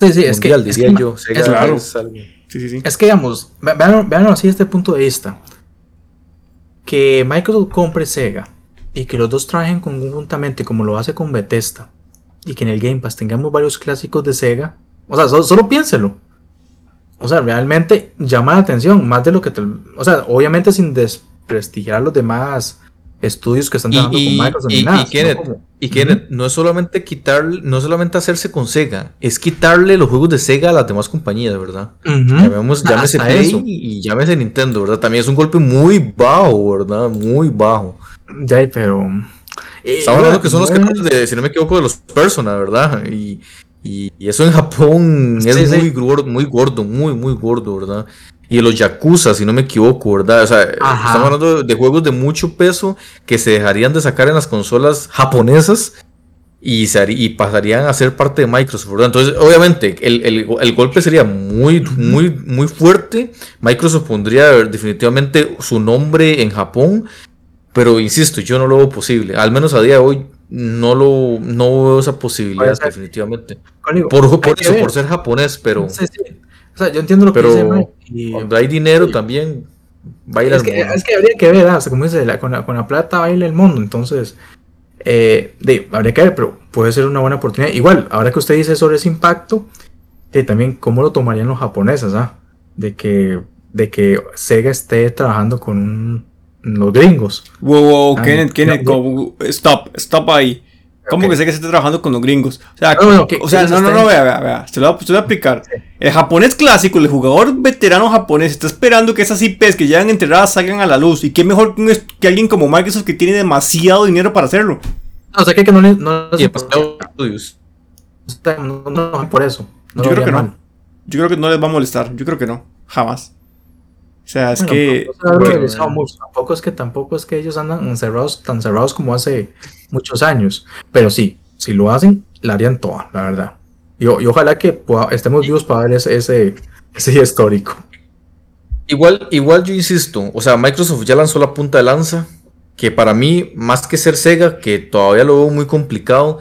[SPEAKER 4] Sí, sí, es que, es que-
[SPEAKER 2] yo. Sega
[SPEAKER 3] es claro.
[SPEAKER 2] es algo-
[SPEAKER 3] Sí, sí, sí.
[SPEAKER 4] Es que, digamos, ve- vean- veanlo así desde este punto de vista. Que Microsoft compre Sega y que los dos trabajen conjuntamente como lo hace con Bethesda y que en el Game Pass tengamos varios clásicos de Sega. O sea, so- solo piénselo. O sea, realmente llama la atención más de lo que... te- o sea, obviamente sin desprestigiar a los demás estudios que están
[SPEAKER 2] Y,
[SPEAKER 4] trabajando
[SPEAKER 2] y,
[SPEAKER 4] con Microsoft
[SPEAKER 2] y-
[SPEAKER 4] ni nada.
[SPEAKER 2] y Kenneth,
[SPEAKER 4] sino como-
[SPEAKER 2] y Kenneth, no es solamente quitarle, no es solamente hacerse con Sega, es quitarle los juegos de Sega a las demás compañías, ¿verdad? Llamemos, llámese Play
[SPEAKER 4] eso.
[SPEAKER 2] y llámese Nintendo, ¿verdad? También es un golpe muy bajo, ¿verdad? Muy bajo.
[SPEAKER 4] Ya, pero... eh,
[SPEAKER 2] Estamos hablando que son los
[SPEAKER 4] no es-
[SPEAKER 2] creadores de, si no me equivoco, de los Persona, ¿verdad? Y, y- y eso en Japón
[SPEAKER 4] Sí,
[SPEAKER 2] es
[SPEAKER 4] sí.
[SPEAKER 2] muy gordo, muy gordo, muy, muy gordo, ¿verdad? Y de los Yakuza, si no me equivoco, ¿verdad? O sea,
[SPEAKER 4] Ajá.
[SPEAKER 2] estamos hablando de, juegos de mucho peso que se dejarían de sacar en las consolas japonesas y, se harí- y pasarían a ser parte de Microsoft, ¿verdad? Entonces, obviamente, el, el- el golpe sería muy, muy, muy fuerte. Microsoft pondría definitivamente su nombre en Japón, pero insisto, yo no lo veo posible. Al menos a día de hoy no lo no veo esa posibilidad,
[SPEAKER 4] ser.
[SPEAKER 2] definitivamente.
[SPEAKER 4] Digo,
[SPEAKER 2] Por, por
[SPEAKER 4] que
[SPEAKER 2] eso,
[SPEAKER 4] ver.
[SPEAKER 2] por ser japonés, pero
[SPEAKER 4] Sí, sí. O sea, yo entiendo lo que
[SPEAKER 2] Pero
[SPEAKER 4] dice Mike, y-
[SPEAKER 2] cuando hay dinero
[SPEAKER 4] sí.
[SPEAKER 2] también baila
[SPEAKER 4] es,
[SPEAKER 2] el
[SPEAKER 4] que,
[SPEAKER 2] mono.
[SPEAKER 4] es que habría que ver, ah, o sea, como dice, la- con, la, con la plata baila el mundo, entonces eh, de, habría que ver, pero puede ser una buena oportunidad. Igual, ahora que usted dice sobre ese impacto, eh, también cómo lo tomarían los japoneses, ¿ah? De que, de que Sega esté trabajando con un- los gringos.
[SPEAKER 3] Wow, wow,
[SPEAKER 4] Ah,
[SPEAKER 3] Kenneth, Kenneth,
[SPEAKER 4] no,
[SPEAKER 3] go- stop, stop ahí. ¿Cómo que sé que se está trabajando con los gringos? O sea,
[SPEAKER 4] No, no, que-
[SPEAKER 3] o sea, no, no, no, vea, vea, vea. Se lo, voy a- explicar. El japonés clásico, el jugador veterano japonés, está esperando que esas IPs que llegan enterradas salgan a la luz. Y qué mejor que, un est- que alguien como Microsoft que tiene demasiado dinero para hacerlo.
[SPEAKER 4] O sea, que, que no, le- no
[SPEAKER 2] estudios.
[SPEAKER 4] no, no, por eso.
[SPEAKER 3] yo creo que no. Yo creo que no les va a molestar. Yo creo que no. Jamás. O sea, es que.
[SPEAKER 4] Tampoco es que tampoco es que ellos andan encerrados, tan cerrados como hace muchos años. Pero sí, si lo hacen, la harían toda, la verdad. Y, ojalá que estemos vivos para ver ese, ese, ese histórico.
[SPEAKER 2] Igual, igual yo insisto, o sea, Microsoft ya lanzó la punta de lanza, que para mí, más que ser Sega, que todavía lo veo muy complicado,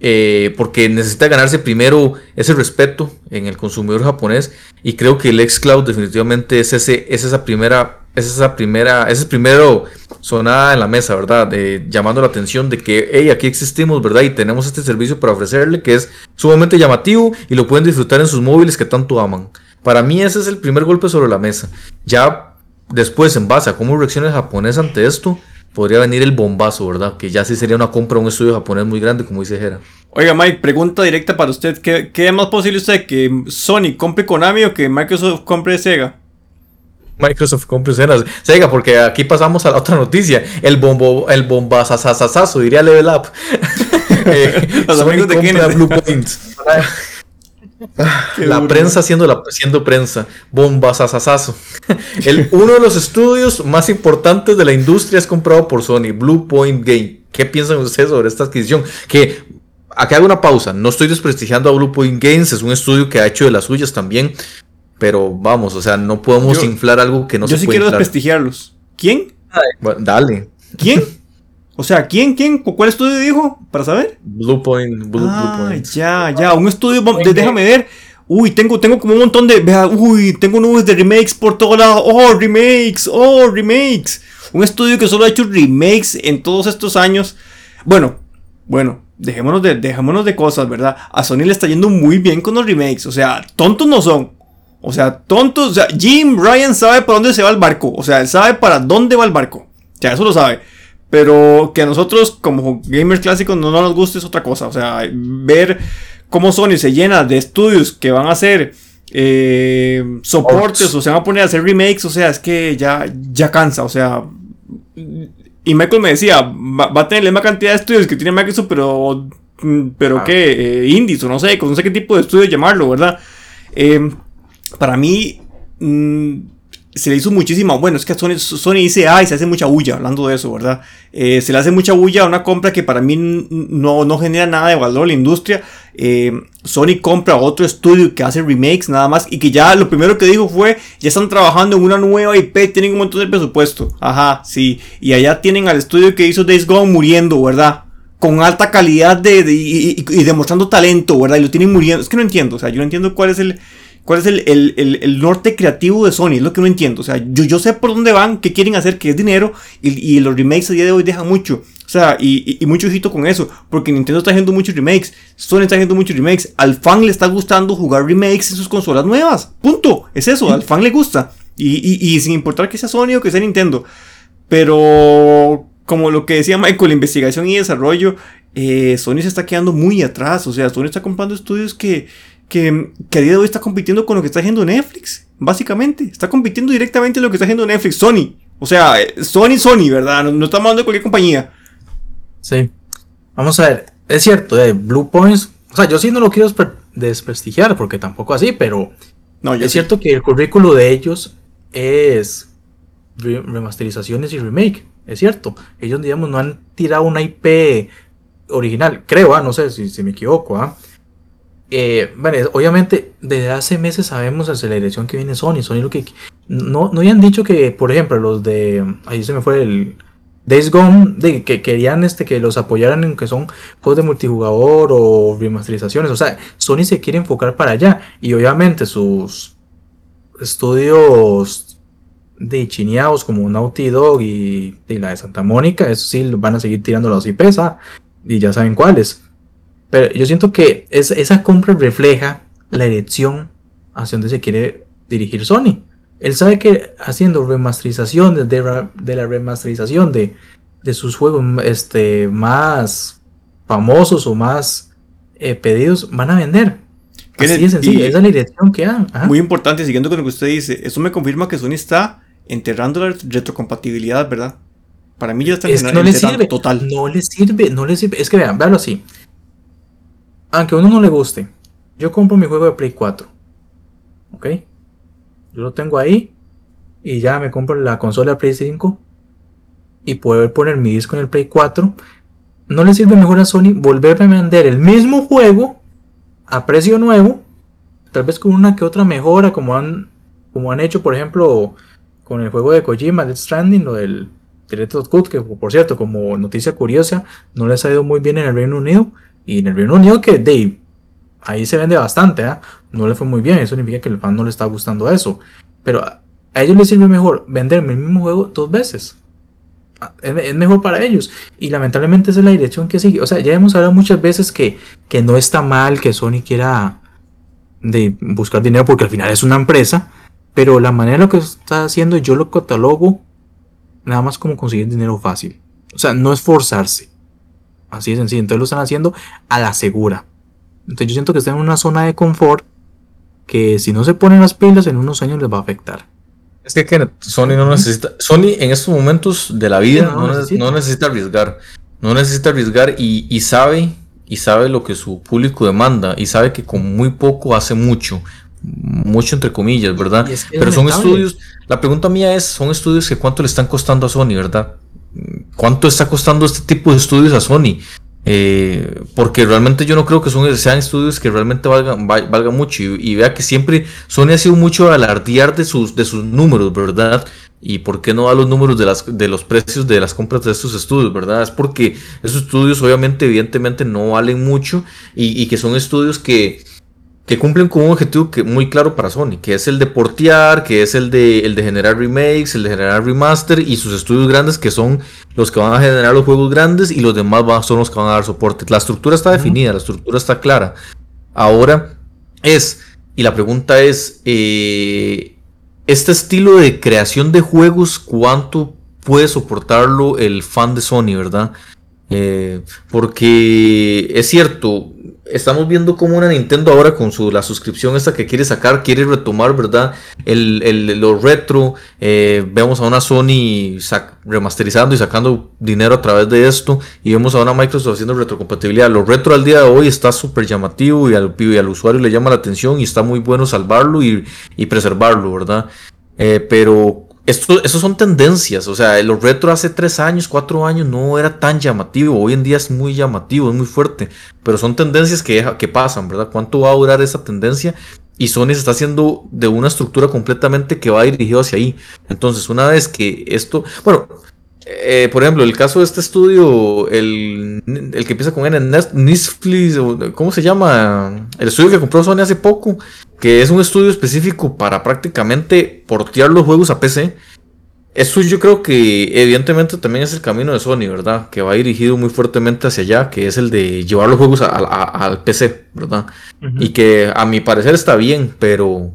[SPEAKER 2] eh, porque necesita ganarse primero ese respeto en el consumidor japonés, y creo que el xCloud definitivamente es, ese, es esa primera, es esa primera, ese primero sonada en la mesa, ¿verdad? llamando la atención de que, hey, aquí existimos, ¿verdad? Y tenemos este servicio para ofrecerle que es sumamente llamativo y lo pueden disfrutar en sus móviles que tanto aman. Para mí ese es el primer golpe sobre la mesa. Ya después, en base a cómo reacciona el japonés ante esto, podría venir el bombazo, ¿verdad? Que ya sí sería una compra a un estudio japonés muy grande, como dice Jera.
[SPEAKER 3] Oiga, Mike, pregunta directa para usted. ¿Qué, es más posible usted que Sony compre Konami o que Microsoft compre Sega?
[SPEAKER 2] Microsoft compre Sega, Sega, porque aquí pasamos a la otra noticia. El bombo, el bombazazazazo, diría Level Up. <laughs> <laughs> eh, Los amigos de Blue Point. <laughs> <laughs> la prensa siendo, la, siendo prensa. Bombazazazazo. <laughs> El, uno de los estudios más importantes de la industria es comprado por Sony, Blue Point Game. ¿Qué piensan ustedes sobre esta adquisición? Que aquí hago una pausa. No estoy desprestigiando a Blue Point Games, es un estudio que ha hecho de las suyas también. Pero vamos, o sea, no podemos inflar algo que no
[SPEAKER 3] se puede. Yo sí quiero desprestigiarlos. ¿Quién?
[SPEAKER 2] dale.
[SPEAKER 3] ¿Quién? <laughs> O sea, ¿quién, quién? ¿Cuál estudio dijo? Para saber.
[SPEAKER 2] Blue Point. Blue,
[SPEAKER 3] ah, Point. Ya, ya. Un estudio. déjame ver. Uy, tengo, tengo como un montón de. Vea, uy, tengo nubes de remakes por todos lados. Oh, remakes. Oh, remakes. Un estudio que solo ha hecho remakes en todos estos años. Bueno, bueno, dejémonos de, dejémonos de cosas, ¿verdad? A Sony le está yendo muy bien con los remakes. O sea, tontos no son. O sea, tontos. O sea, Jim Ryan sabe para dónde se va el barco. O sea, él sabe para dónde va el barco. Ya, eso lo sabe. Pero que a nosotros, como gamers clásicos, no, nos guste es otra cosa. O sea, ver cómo Sony se llena de estudios que van a hacer eh, soportes o se van a poner a hacer remakes. O sea, es que ya, ya cansa. O sea, y Michael me decía, va, a tener la misma cantidad de estudios que tiene Microsoft, pero, pero ah. que eh, indies o no sé, no sé qué tipo de estudio llamarlo, ¿verdad? Eh, para mí. Mm, se le hizo muchísima. Bueno, es que Sony, Sony dice, ay, se hace mucha bulla, hablando de eso, ¿verdad? Eh, se le hace mucha bulla a una compra que para mí no, no genera nada de valor a la industria. Eh, Sony compra otro estudio que hace remakes nada más y que ya lo primero que dijo fue, ya están trabajando en una nueva IP, tienen un montón de presupuesto. Ajá, sí. Y allá tienen al estudio que hizo Days Gone muriendo, ¿verdad? Con alta calidad de, y, y demostrando talento, ¿verdad? Y lo tienen muriendo. Es que no entiendo, o sea, yo no entiendo cuál es el ¿Cuál es el, norte creativo de Sony? Es lo que no entiendo. O sea, yo, yo sé por dónde van, qué quieren hacer, que es dinero, y, los remakes a día de hoy dejan mucho. O sea, y, mucho ojito con eso, porque Nintendo está haciendo muchos remakes, Sony está haciendo muchos remakes. Al fan le está gustando jugar remakes en sus consolas nuevas. Punto. Es eso, al fan le gusta. Y, sin importar que sea Sony o que sea Nintendo. Pero, como lo que decía Michael, investigación y desarrollo, eh, Sony se está quedando muy atrás. O sea, Sony está comprando estudios que que, a día de hoy está compitiendo con lo que está haciendo Netflix, básicamente. Está compitiendo directamente lo que está haciendo Netflix, Sony. O sea, Sony, Sony, ¿verdad? No, estamos hablando de cualquier compañía.
[SPEAKER 4] Sí. Vamos a ver, es cierto, de Blue Points, o sea, yo sí no lo quiero desprestigiar, porque tampoco así, pero no, es cierto que el currículo de ellos es remasterizaciones y remake, es cierto. Ellos, digamos, no han tirado una IP original, creo, ¿ah? no sé si, si me equivoco, ¿ah? Eh, bueno, obviamente desde hace meses sabemos la aceleración que viene Sony. Sony lo que no, no habían dicho que, por ejemplo, los de ahí se me fue el Days Gone, de que querían este que los apoyaran en que son juegos de multijugador o remasterizaciones. O sea, Sony se quiere enfocar para allá y obviamente sus estudios de chineados como Naughty Dog y, la de Santa Mónica, eso sí van a seguir tirando los IPs ¿ah? y ya saben cuáles. Pero yo siento que esa compra refleja la dirección hacia donde se quiere dirigir Sony. Él sabe que haciendo remasterizaciones de, la remasterización de, sus juegos este, más famosos o más eh, pedidos van a vender. Así es sencillo, esa es la dirección que dan.
[SPEAKER 3] Muy importante, siguiendo con lo que usted dice, eso me confirma que Sony está enterrando la retrocompatibilidad, ¿verdad? Para mí ya está
[SPEAKER 4] es no le sirve, total. No le sirve, no le sirve. Es que vean, véanlo así aunque a uno no le guste, yo compro mi juego de Play 4. ¿Ok? Yo lo tengo ahí y ya me compro la consola de Play 5 y poder poner mi disco en el Play 4. No le sirve mejor a Sony volverme a vender el mismo juego a precio nuevo, tal vez con una que otra mejora, como han, como han hecho, por ejemplo, con el juego de Kojima, Death Stranding, lo del Director's Cut, que por cierto, como noticia curiosa, no les ha ido muy bien en el Reino Unido. Y en el Reino Unido que Dave, ahí se vende bastante, ¿eh? no le fue muy bien, eso significa que el fan no le está gustando eso. Pero a ellos les sirve mejor venderme el mismo juego dos veces. Es mejor para ellos. Y lamentablemente esa es la dirección que sigue. O sea, ya hemos hablado muchas veces que, que no está mal que Sony quiera de buscar dinero porque al final es una empresa. Pero la manera en que está haciendo yo lo catalogo nada más como conseguir dinero fácil. O sea, no esforzarse. Así de sencillo. Entonces lo están haciendo a la segura. Entonces yo siento que están en una zona de confort que si no se ponen las pilas en unos años les va a afectar.
[SPEAKER 2] Es que, Sony no necesita, Sony en estos momentos de la vida no, necesita. arriesgar, no necesita arriesgar y, y, sabe y sabe lo que su público demanda y sabe que con muy poco hace mucho, mucho entre comillas, ¿verdad? Pero son estudios, la pregunta mía es, son estudios que cuánto le están costando a Sony, ¿verdad? ¿Cuánto está costando este tipo de estudios a Sony? Eh, porque realmente yo no creo que son, sean estudios que realmente valgan, valga mucho. Y, vea que siempre Sony ha sido mucho alardear de sus, de sus números, ¿verdad? Y por qué no da los números de, las, de los precios de las compras de estos estudios, ¿verdad? Es porque esos estudios obviamente, evidentemente, no valen mucho y que son estudios que, que cumplen con un objetivo que, muy claro para Sony, que es el de portear, que es el de, el de generar remakes, el de generar remaster y sus estudios grandes que son los que van a generar los juegos grandes y los demás son los que van a dar soporte. La estructura está definida, la estructura está clara. Ahora es, y la pregunta es, eh, este estilo de creación de juegos, ¿cuánto puede soportarlo el fan de Sony, verdad? Eh, porque es cierto, estamos viendo como una Nintendo ahora con su, la suscripción esta que quiere sacar, quiere retomar, ¿verdad? El, el lo retro. Eh, vemos a una Sony remasterizando y sacando dinero a través de esto. Y vemos a una Microsoft haciendo retrocompatibilidad. Lo retro al día de hoy está súper llamativo y al, y al usuario le llama la atención y está muy bueno salvarlo y, y preservarlo, ¿verdad? Eh, pero esto, son tendencias, o sea, los retro hace tres años, cuatro años no era tan llamativo, hoy en día es muy llamativo, es muy fuerte, pero son tendencias que, que pasan, ¿verdad? ¿Cuánto va a durar esa tendencia? Y Sony se está haciendo de una estructura completamente que va dirigido hacia ahí. Entonces, una vez que esto, bueno, eh, por ejemplo, el caso de este estudio, el, el que empieza con N, Nisflis, ¿cómo se llama? El estudio que compró Sony hace poco, que es un estudio específico para prácticamente portear los juegos a PC. Eso yo creo que evidentemente también es el camino de Sony, ¿verdad? Que va dirigido muy fuertemente hacia allá, que es el de llevar los juegos al PC, ¿verdad? Y que a mi parecer está bien, pero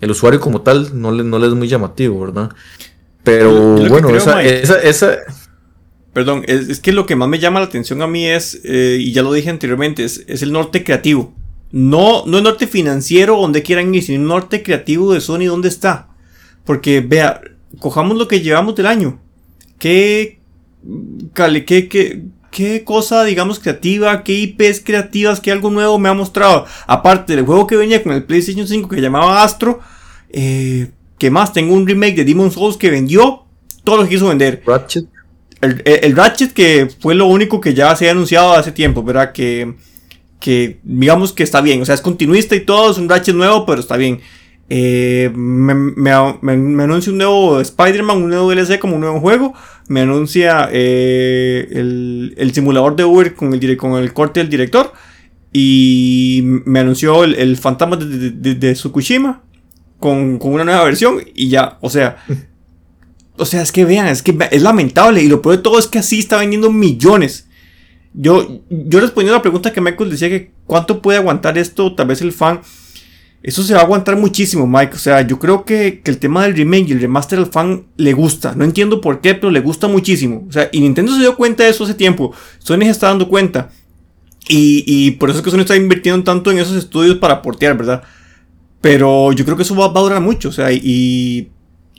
[SPEAKER 2] el usuario como tal no le, no le es muy llamativo, ¿verdad? Pero bueno, esa, esa,
[SPEAKER 3] Perdón, es, que lo que más me llama la atención a mí es, eh, y ya lo dije anteriormente, es, el norte creativo. No, no el norte financiero donde quieran ir, sino el norte creativo de Sony donde está. Porque vea, cojamos lo que llevamos del año. ¿Qué, qué, qué, qué cosa, digamos, creativa? ¿Qué IPs creativas? ¿Qué algo nuevo me ha mostrado? Aparte del juego que venía con el PlayStation 5 que llamaba Astro. Eh, ¿Qué más? Tengo un remake de Demon's Souls que vendió todo lo que quiso vender. Ratchet. El, Ratchet que fue lo único que ya se ha anunciado hace tiempo, ¿verdad? Que, que digamos que está bien. O sea, es continuista y todo, es un Ratchet nuevo, pero está bien. Eh, me, me, anuncia un nuevo Spider-Man, un nuevo DLC como un nuevo juego. Me anuncia eh, el, simulador de Uber con el, con el corte del director. Y me anunció el, fantasma de, de, de, Tsukushima con, una nueva versión y ya, o sea. O sea, es que vean, es que es lamentable. Y lo peor de todo es que así está vendiendo millones. Yo, yo respondiendo a la pregunta que Michael decía que cuánto puede aguantar esto, tal vez el fan. Eso se va a aguantar muchísimo, Mike. O sea, yo creo que, el tema del remake y el remaster al fan le gusta. No entiendo por qué, pero le gusta muchísimo. O sea, y Nintendo se dio cuenta de eso hace tiempo. Sony se está dando cuenta. Y, y por eso es que Sony está invirtiendo tanto en esos estudios para portear, ¿verdad? Pero yo creo que eso va, a durar mucho, o sea, y,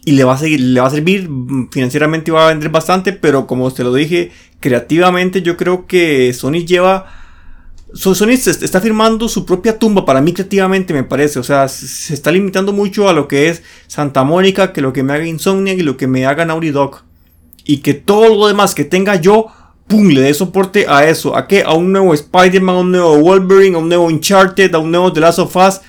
[SPEAKER 3] y, le va a seguir, le va a servir financieramente y va a vender bastante, pero como te lo dije, creativamente yo creo que Sony lleva Sony está firmando su propia tumba para mí creativamente, me parece. O sea, se está limitando mucho a lo que es Santa Mónica, que lo que me haga Insomniac y lo que me haga Naughty Dog. Y que todo lo demás que tenga yo, pum, le dé soporte a eso. ¿A qué? A un nuevo Spider-Man, a un nuevo Wolverine, a un nuevo Uncharted, a un nuevo The Last of Us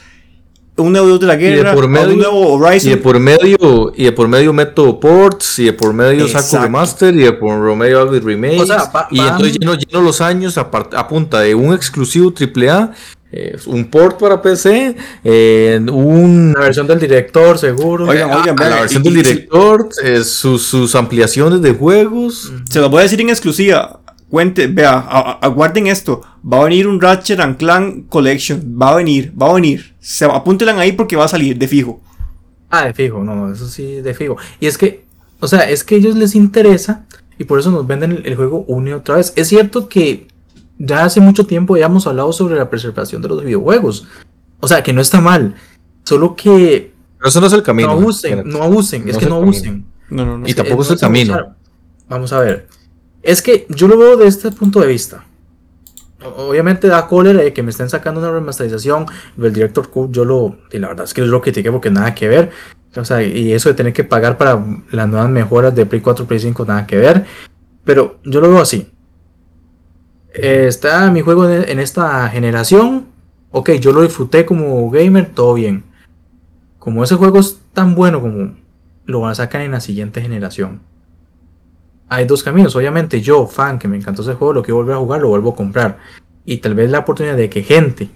[SPEAKER 3] un nuevo de la guerra,
[SPEAKER 2] por medio,
[SPEAKER 3] un nuevo Horizon.
[SPEAKER 2] Y de por medio, y de por medio meto ports, y de por medio saco remaster, y de por medio hago remakes. y entonces lleno, lleno, los años a, a, punta de un exclusivo AAA, eh, un port para PC, eh, un,
[SPEAKER 4] una versión del director, seguro.
[SPEAKER 2] Oigan, oigan, la versión del director, eh, sus, sus ampliaciones de juegos.
[SPEAKER 3] Se lo voy a decir en exclusiva. Cuente, vea, aguarden esto. Va a venir un Ratchet and Clank Collection. Va a venir, va a venir. Se, apúntenla ahí porque va a salir de fijo.
[SPEAKER 4] Ah, de fijo, no, eso sí, de fijo. Y es que, o sea, es que a ellos les interesa y por eso nos venden el, juego una y otra vez. Es cierto que ya hace mucho tiempo ya hemos hablado sobre la preservación de los videojuegos. O sea, que no está mal. Solo que.
[SPEAKER 2] Pero eso no es el camino.
[SPEAKER 4] No abusen, no abusen, es, que no abusen.
[SPEAKER 2] No, no, no. Y tampoco es, el camino.
[SPEAKER 4] Vamos a ver. Es que yo lo veo de este punto de vista. Obviamente da cólera de que me estén sacando una remasterización del Director Cut. Yo lo, y la verdad es que yo lo critiqué porque nada que ver. O sea, y eso de tener que pagar para las nuevas mejoras de Play 4, Play 5, nada que ver. Pero yo lo veo así. está mi juego en esta generación. Ok, yo lo disfruté como gamer, todo bien. Como ese juego es tan bueno como lo van a sacar en la siguiente generación hay dos caminos. Obviamente, yo, fan, que me encantó ese juego, lo quiero volver a jugar, lo vuelvo a comprar. Y tal vez la oportunidad de que gente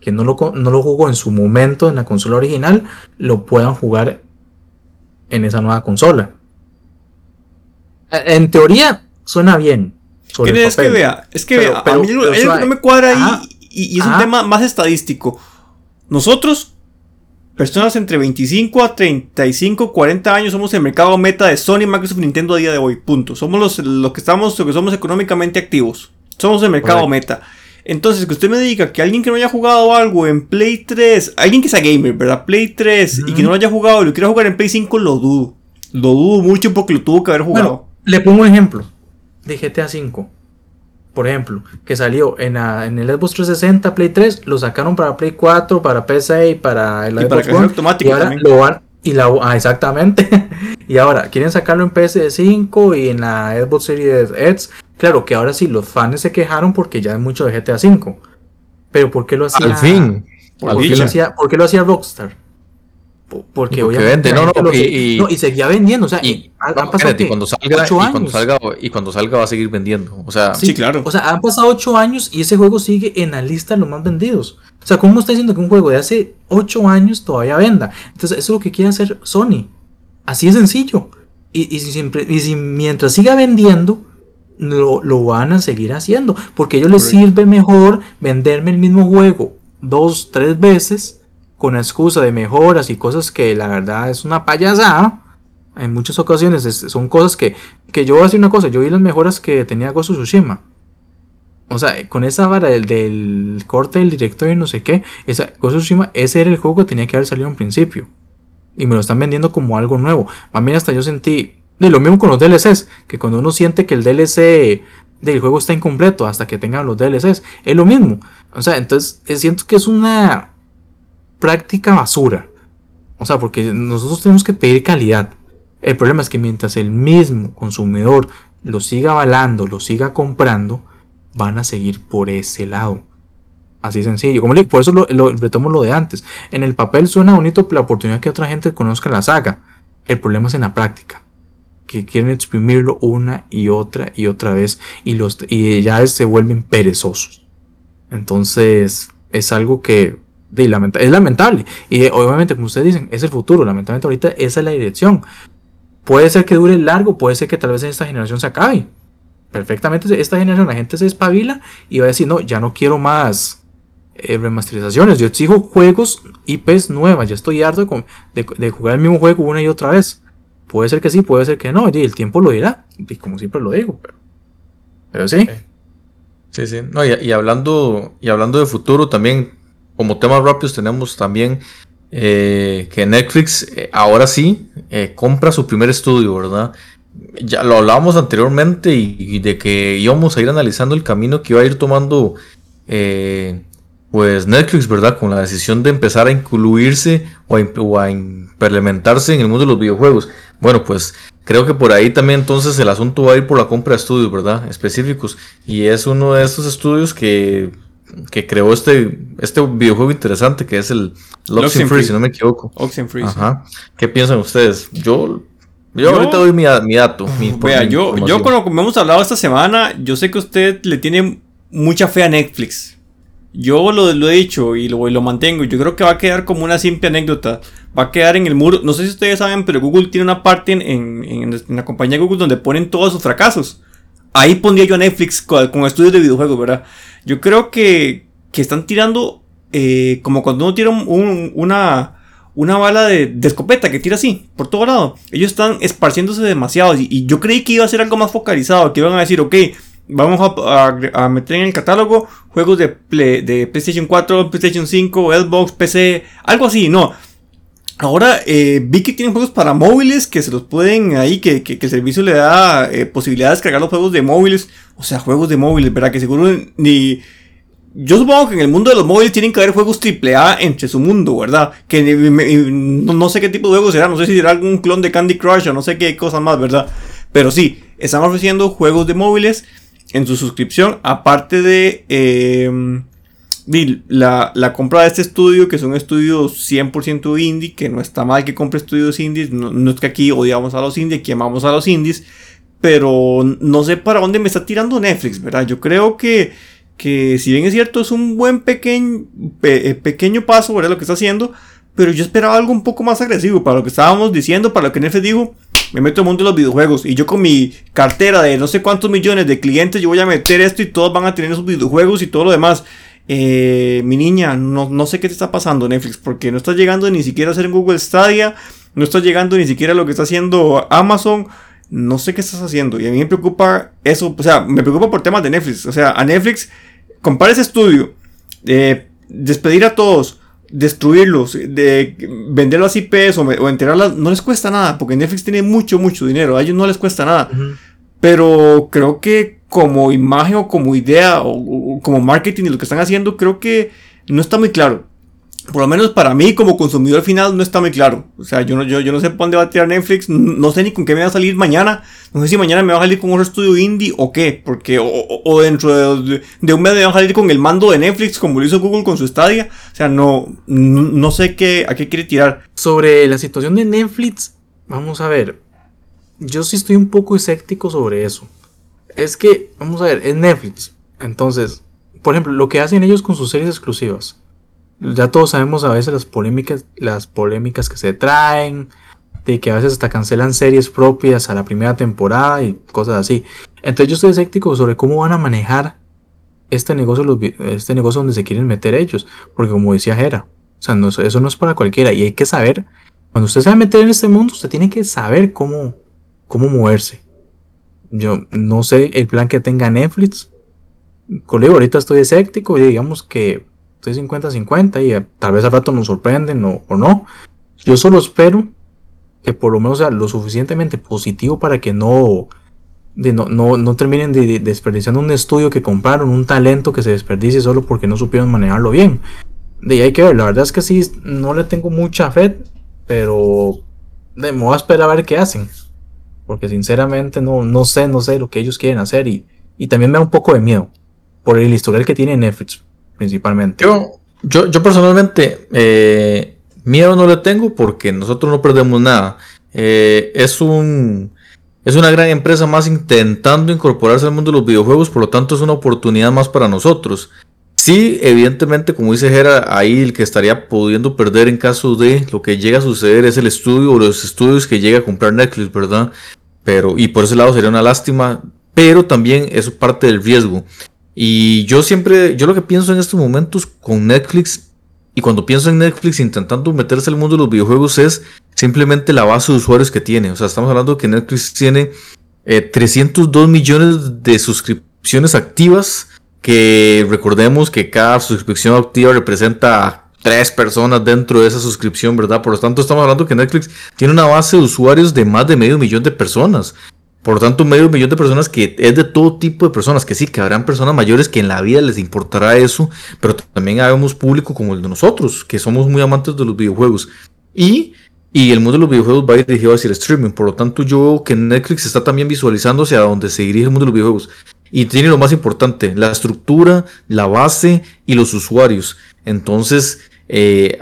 [SPEAKER 4] que no lo, no lo jugó en su momento en la consola original, lo puedan jugar en esa nueva consola. En teoría, suena bien.
[SPEAKER 3] es que vea, es que vea, a mí no me cuadra ahí y, es un tema más estadístico. Nosotros Personas entre 25 a 35, 40 años somos el mercado meta de Sony, Microsoft, Nintendo a día de hoy. Punto. Somos los, los que estamos, los que somos económicamente activos. Somos el mercado meta. Entonces, que usted me diga que alguien que no haya jugado algo en Play 3, alguien que sea gamer, ¿verdad? Play 3 y que no lo haya jugado y lo quiera jugar en Play 5, lo dudo. Lo dudo mucho porque lo tuvo que haber jugado.
[SPEAKER 4] le pongo un ejemplo de GTA 5 por ejemplo, que salió en, en el Xbox 360, Play 3, lo sacaron para Play 4, para PC y para el
[SPEAKER 3] y Xbox para automático
[SPEAKER 4] y ahora lo van y la ah, exactamente. <laughs> y ahora quieren sacarlo en PS5 y en la Xbox Series X. Claro que ahora sí los fans se quejaron porque ya es mucho de GTA 5. Pero ¿por qué lo hacía?
[SPEAKER 2] Al fin.
[SPEAKER 4] ¿Por, qué lo hacía, ¿Por qué lo hacía Rockstar? Porque, obviamente
[SPEAKER 2] no, no, y,
[SPEAKER 4] y, seguía vendiendo, o sea,
[SPEAKER 2] y, han pasado y cuando salga, y cuando salga y cuando salga va a seguir vendiendo, o sea,
[SPEAKER 3] sí, claro.
[SPEAKER 4] O sea, han pasado ocho años y ese juego sigue en la lista de los más vendidos. O sea, ¿cómo está diciendo que un juego de hace ocho años todavía venda? Entonces, eso es lo que quiere hacer Sony. Así de sencillo. Y, y, siempre, y si mientras siga vendiendo, lo, lo, van a seguir haciendo. Porque a ellos les sirve mejor venderme el mismo juego dos, tres veces con excusa de mejoras y cosas que la verdad es una payasada. En muchas ocasiones son cosas que, que yo voy a decir una cosa, yo vi las mejoras que tenía Ghost of Tsushima. O sea, con esa vara del, del corte del director y no sé qué, esa Ghost Tsushima, ese era el juego que tenía que haber salido en principio. Y me lo están vendiendo como algo nuevo. A mí hasta yo sentí, de lo mismo con los DLCs, que cuando uno siente que el DLC del juego está incompleto hasta que tengan los DLCs, es lo mismo. O sea, entonces eh, siento que es una práctica basura. O sea, porque nosotros tenemos que pedir calidad. El problema es que mientras el mismo consumidor lo siga avalando, lo siga comprando, van a seguir por ese lado. Así sencillo. Como le por eso lo, retomo lo de antes. En el papel suena bonito la oportunidad que otra gente conozca la saga. El problema es en la práctica. Que quieren exprimirlo una y otra y otra vez. Y, los, y ya se vuelven perezosos. Entonces, es algo que es lamentable. Y eh, obviamente, como ustedes dicen, es el futuro. Lamentablemente ahorita esa es la dirección. Puede ser que dure largo, puede ser que tal vez esta generación se acabe. Perfectamente, esta generación la gente se espabila y va a decir, no, ya no quiero más eh, remasterizaciones. Yo exijo juegos IPs nuevas. Ya estoy harto de, jugar el mismo juego una y otra vez. Puede ser que sí, puede ser que no. Y el tiempo lo dirá. Y como siempre lo digo. Pero sí.
[SPEAKER 2] Sí, sí. No, y, hablando, y hablando de futuro también, como temas rápidos tenemos también eh, que Netflix eh, ahora sí eh, compra su primer estudio, ¿verdad? Ya lo hablábamos anteriormente y, de que íbamos a ir analizando el camino que iba a ir tomando pues Netflix, ¿verdad? Con la decisión de empezar a incluirse o a, implementarse en el mundo de los videojuegos. Bueno, pues creo que por ahí también entonces el asunto va a ir por la compra de estudios, ¿verdad? Específicos. Y es uno de estos estudios que, que creó este, este videojuego interesante que es el Free, si no me equivoco.
[SPEAKER 3] Oxenfree.
[SPEAKER 2] Ajá. ¿Qué piensan ustedes? Yo yo, ahorita doy mi, dato.
[SPEAKER 3] vea, yo, yo con lo que hemos hablado esta semana, yo sé que usted le tiene mucha fe a Netflix. Yo lo, lo he dicho y lo, lo, mantengo. Yo creo que va a quedar como una simple anécdota. Va a quedar en el muro. No sé si ustedes saben, pero Google tiene una parte en, en, la compañía Google donde ponen todos sus fracasos. Ahí pondría yo a Netflix con, estudios de videojuegos, ¿verdad? Yo creo que, que están tirando eh, como cuando uno tira una, una bala de, escopeta que tira así, por todo lado. Ellos están esparciéndose demasiado. Y, y, yo creí que iba a ser algo más focalizado, que iban a decir, ok, vamos a, meter en el catálogo juegos de, de PlayStation 4, PlayStation 5, Xbox, PC, algo así, no. Ahora eh, vi que tienen juegos para móviles que se los pueden ahí, que, el servicio le da eh, posibilidad de descargar los juegos de móviles. O sea, juegos de móviles, ¿verdad? Que seguro ni... Yo supongo que en el mundo de los móviles tienen que haber juegos AAA entre su mundo, ¿verdad? Que no, no, sé qué tipo de juegos será, no sé si será algún clon de Candy Crush o no sé qué cosa más, ¿verdad? Pero sí, están ofreciendo juegos de móviles en su suscripción, aparte de, eh, la, la, compra de este estudio, que es un estudio 100% indie, que no está mal que compre estudios indies, no, es que aquí odiamos a los indies, que amamos a los indies, pero no sé para dónde me está tirando Netflix, ¿verdad? Yo creo que, que si bien es cierto, es un buen pequeño, eh, pequeño paso, ¿verdad? Lo que está haciendo, pero yo esperaba algo un poco más agresivo, para lo que estábamos diciendo, para lo que Netflix dijo, me meto en el mundo de los videojuegos y yo con mi cartera de no sé cuántos millones de clientes, yo voy a meter esto y todos van a tener esos videojuegos y todo lo demás. Eh, mi niña, no, no sé qué te está pasando Netflix, porque no estás llegando ni siquiera a hacer en Google Stadia, no estás llegando ni siquiera a lo que está haciendo Amazon, no sé qué estás haciendo. Y a mí me preocupa eso, o sea, me preocupa por temas de Netflix. O sea, a Netflix, compara ese estudio, eh, despedir a todos, destruirlos, de vender las IPs o, o, enterarlas, no les cuesta nada, porque Netflix tiene mucho, mucho dinero, a ellos no les cuesta nada. Pero creo que como imagen o como idea o, como marketing y lo que están haciendo, creo que no está muy claro por lo menos para mí como consumidor final no está muy claro. O sea, yo no, yo, yo no sé por dónde va a tirar Netflix, no sé ni con qué me va a salir mañana. No sé si mañana me va a salir con otro estudio indie o qué, porque o, dentro de, un mes me va a salir con el mando de Netflix como lo hizo Google con su Stadia. O sea, no, no, sé qué, a qué quiere tirar.
[SPEAKER 4] Sobre la situación de Netflix, vamos a ver. Yo sí estoy un poco escéptico sobre eso. Es que, vamos a ver, es Netflix. Entonces, por ejemplo, lo que hacen ellos con sus series exclusivas ya todos sabemos a veces las polémicas, las polémicas que se traen, de que a veces hasta cancelan series propias a la primera temporada y cosas así. Entonces yo estoy escéptico sobre cómo van a manejar este negocio, este negocio donde se quieren meter ellos. Porque como decía Jera, o sea, eso no es para cualquiera. Y hay que saber, cuando usted se va a meter en este mundo, usted tiene que saber cómo, cómo moverse. Yo no sé el plan que tenga Netflix. Colega, ahorita estoy escéptico y digamos que estoy 50-50 y eh, tal vez al rato nos sorprenden o, no. Yo solo espero que por lo menos sea lo suficientemente positivo para que no, no, no, terminen de, desperdiciando un estudio que compraron, un talento que se desperdicie solo porque no supieron manejarlo bien. De ahí hay que ver, la verdad es que sí, no le tengo mucha fe, pero de, me voy a esperar a ver qué hacen. Porque sinceramente no, no sé, no sé lo que ellos quieren hacer y, y también me da un poco de miedo por el historial que tiene Netflix principalmente.
[SPEAKER 2] Yo, yo, yo personalmente, eh, miedo no le tengo porque nosotros no perdemos nada. Eh, es un. Es una gran empresa más intentando incorporarse al mundo de los videojuegos, por lo tanto es una oportunidad más para nosotros. Sí, evidentemente, como dice Jera, ahí el que estaría pudiendo perder en caso de lo que llega a suceder es el estudio o los estudios que llega a comprar Netflix, ¿verdad? Pero, y por ese lado sería una lástima, pero también es parte del riesgo. Y yo siempre, yo lo que pienso en estos momentos con Netflix, y cuando pienso en Netflix intentando meterse al mundo de los videojuegos, es simplemente la base de usuarios que tiene. O sea, estamos hablando que Netflix tiene 302 eh, millones de suscripciones activas, que recordemos que cada suscripción activa representa tres personas dentro de esa suscripción, ¿verdad? Por lo tanto, estamos hablando que Netflix tiene una base de usuarios de más de medio millón de personas. Por lo tanto, medio millón de personas que es de todo tipo de personas, que sí, que habrán personas mayores que en la vida les importará eso, pero también habemos público como el de nosotros, que somos muy amantes de los videojuegos. Y, y el mundo de los videojuegos va dirigido hacia el streaming, por lo tanto yo veo que Netflix está también visualizándose a donde se dirige el mundo de los videojuegos. Y tiene lo más importante, la estructura, la base y los usuarios. Entonces, eh,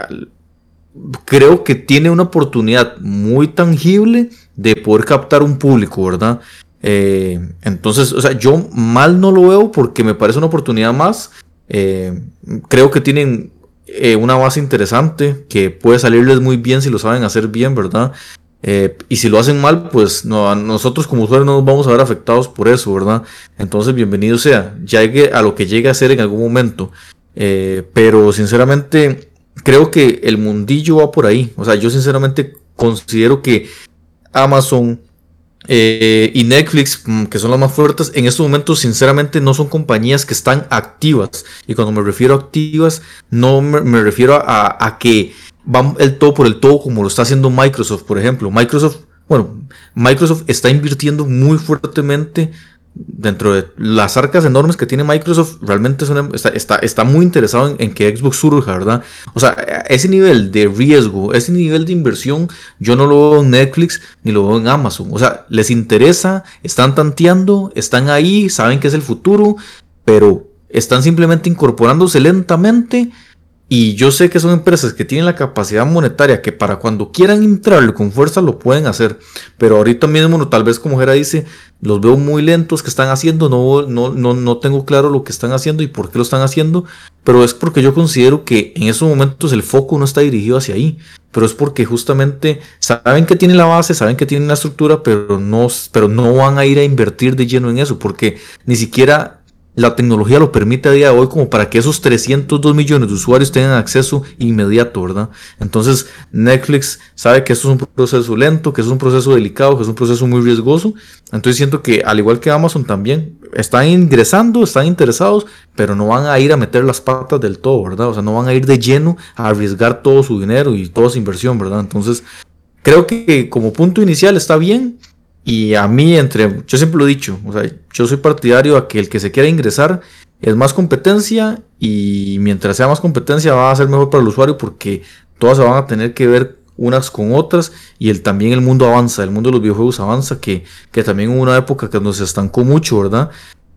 [SPEAKER 2] creo que tiene una oportunidad muy tangible de poder captar un público, ¿verdad? Eh, entonces, o sea, yo mal no lo veo porque me parece una oportunidad más. Eh, creo que tienen una base interesante que puede salirles muy bien si lo saben hacer bien, ¿verdad? y si lo hacen mal, pues no, nosotros como usuarios no nos vamos a ver afectados por eso, ¿verdad? Entonces, bienvenido sea, llegue a lo que llegue a ser en algún momento. pero sinceramente, creo que el mundillo va por ahí. O sea, yo sinceramente considero que Amazon eh, y Netflix, mm, que son las más fuertes, en estos momentos sinceramente no son compañías que están activas. Y cuando me refiero a activas, no me, refiero a, a, que van el todo por el todo como lo está haciendo Microsoft, por ejemplo. Microsoft, bueno, Microsoft está invirtiendo muy fuertemente dentro de las arcas enormes que tiene Microsoft, realmente está, está, muy interesado en, que Xbox surja, ¿verdad? O sea, ese nivel de riesgo, ese nivel de inversión, yo no lo veo en Netflix ni lo veo en Amazon. O sea, les interesa, están tanteando, están ahí, saben que es el futuro, pero están simplemente incorporándose lentamente y yo sé que son empresas que tienen la capacidad monetaria que para cuando quieran entrarle con fuerza lo pueden hacer. Pero ahorita mismo, tal vez como Jera dice, los veo muy lentos que están haciendo. No, no, no, no tengo claro lo que están haciendo y por qué lo están haciendo. Pero es porque yo considero que en esos momentos el foco no está dirigido hacia ahí. Pero es porque justamente saben que tienen la base, saben que tienen la estructura, pero no, pero no van a ir a invertir de lleno en eso. Porque ni siquiera la tecnología lo permite a día de hoy como para que esos 302 millones de usuarios tengan acceso inmediato, ¿verdad? Entonces Netflix sabe que esto es un proceso lento, que es un proceso delicado, que es un proceso muy riesgoso. Entonces siento que al igual que Amazon también están ingresando, están interesados, pero no van a ir a meter las patas del todo, ¿verdad? O sea, no van a ir de lleno a arriesgar todo su dinero y toda su inversión, ¿verdad? Entonces creo que como punto inicial está bien. Y a mí, entre, yo siempre lo he dicho, o sea, yo soy partidario a que el que se quiera ingresar es más competencia y mientras sea más competencia va a ser mejor para el usuario porque todas se van a tener que ver unas con otras y el, también el mundo avanza, el mundo de los videojuegos avanza, que, que también hubo una época que nos estancó mucho, ¿verdad?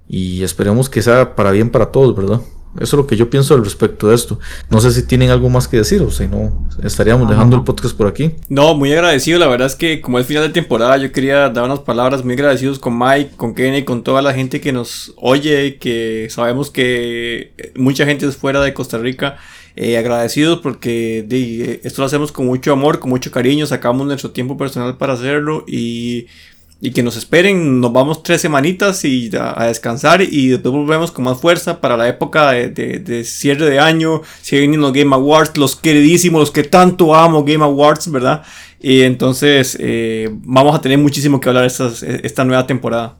[SPEAKER 2] Y esperemos que sea para bien para todos, ¿verdad? Eso es lo que yo pienso al respecto de esto. No sé si tienen algo más que decir o si no, estaríamos dejando el podcast por aquí.
[SPEAKER 3] No, muy agradecido. La verdad es que como es final de temporada, yo quería dar unas palabras muy agradecidos con Mike, con Kenny, con toda la gente que nos oye, que sabemos que mucha gente es fuera de Costa Rica. Eh, agradecidos porque de, esto lo hacemos con mucho amor, con mucho cariño, sacamos nuestro tiempo personal para hacerlo y y que nos esperen, nos vamos tres semanitas y a, descansar y después volvemos con más fuerza para la época de, cierre de año, si vienen los Game Awards, los queridísimos, los que tanto amo Game Awards, ¿verdad? Y entonces eh, vamos a tener muchísimo que hablar esta, esta nueva temporada.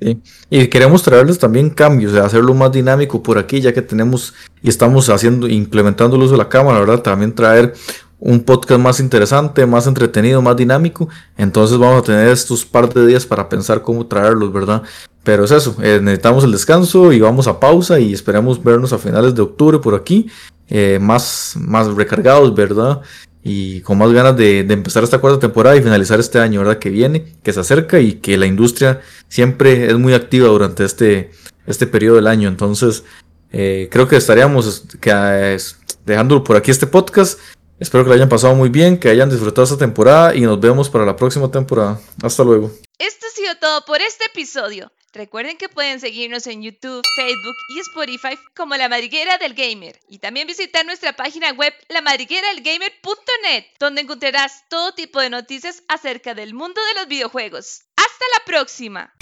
[SPEAKER 2] Sí. Y queremos traerles también cambios, hacerlo más dinámico por aquí, ya que tenemos y estamos haciendo, implementando el uso de la cámara, ¿verdad? También traer un podcast más interesante, más entretenido, más dinámico. Entonces vamos a tener estos par de días para pensar cómo traerlos, ¿verdad? Pero es eso, eh, necesitamos el descanso y vamos a pausa y esperamos vernos a finales de octubre por aquí, eh, más, más recargados, ¿verdad? Y con más ganas de, empezar esta cuarta temporada y finalizar este año, ¿verdad? Que viene, que se acerca y que la industria siempre es muy activa durante este, este periodo del año. Entonces, eh, creo que estaríamos que, dejando por aquí este podcast. Espero que lo hayan pasado muy bien, que hayan disfrutado esta temporada y nos vemos para la próxima temporada. Hasta luego.
[SPEAKER 1] Esto ha sido todo por este episodio. Recuerden que pueden seguirnos en YouTube, Facebook y Spotify como La Madriguera del Gamer y también visitar nuestra página web lamadrigueradelgamer.net donde encontrarás todo tipo de noticias acerca del mundo de los videojuegos. ¡Hasta la próxima!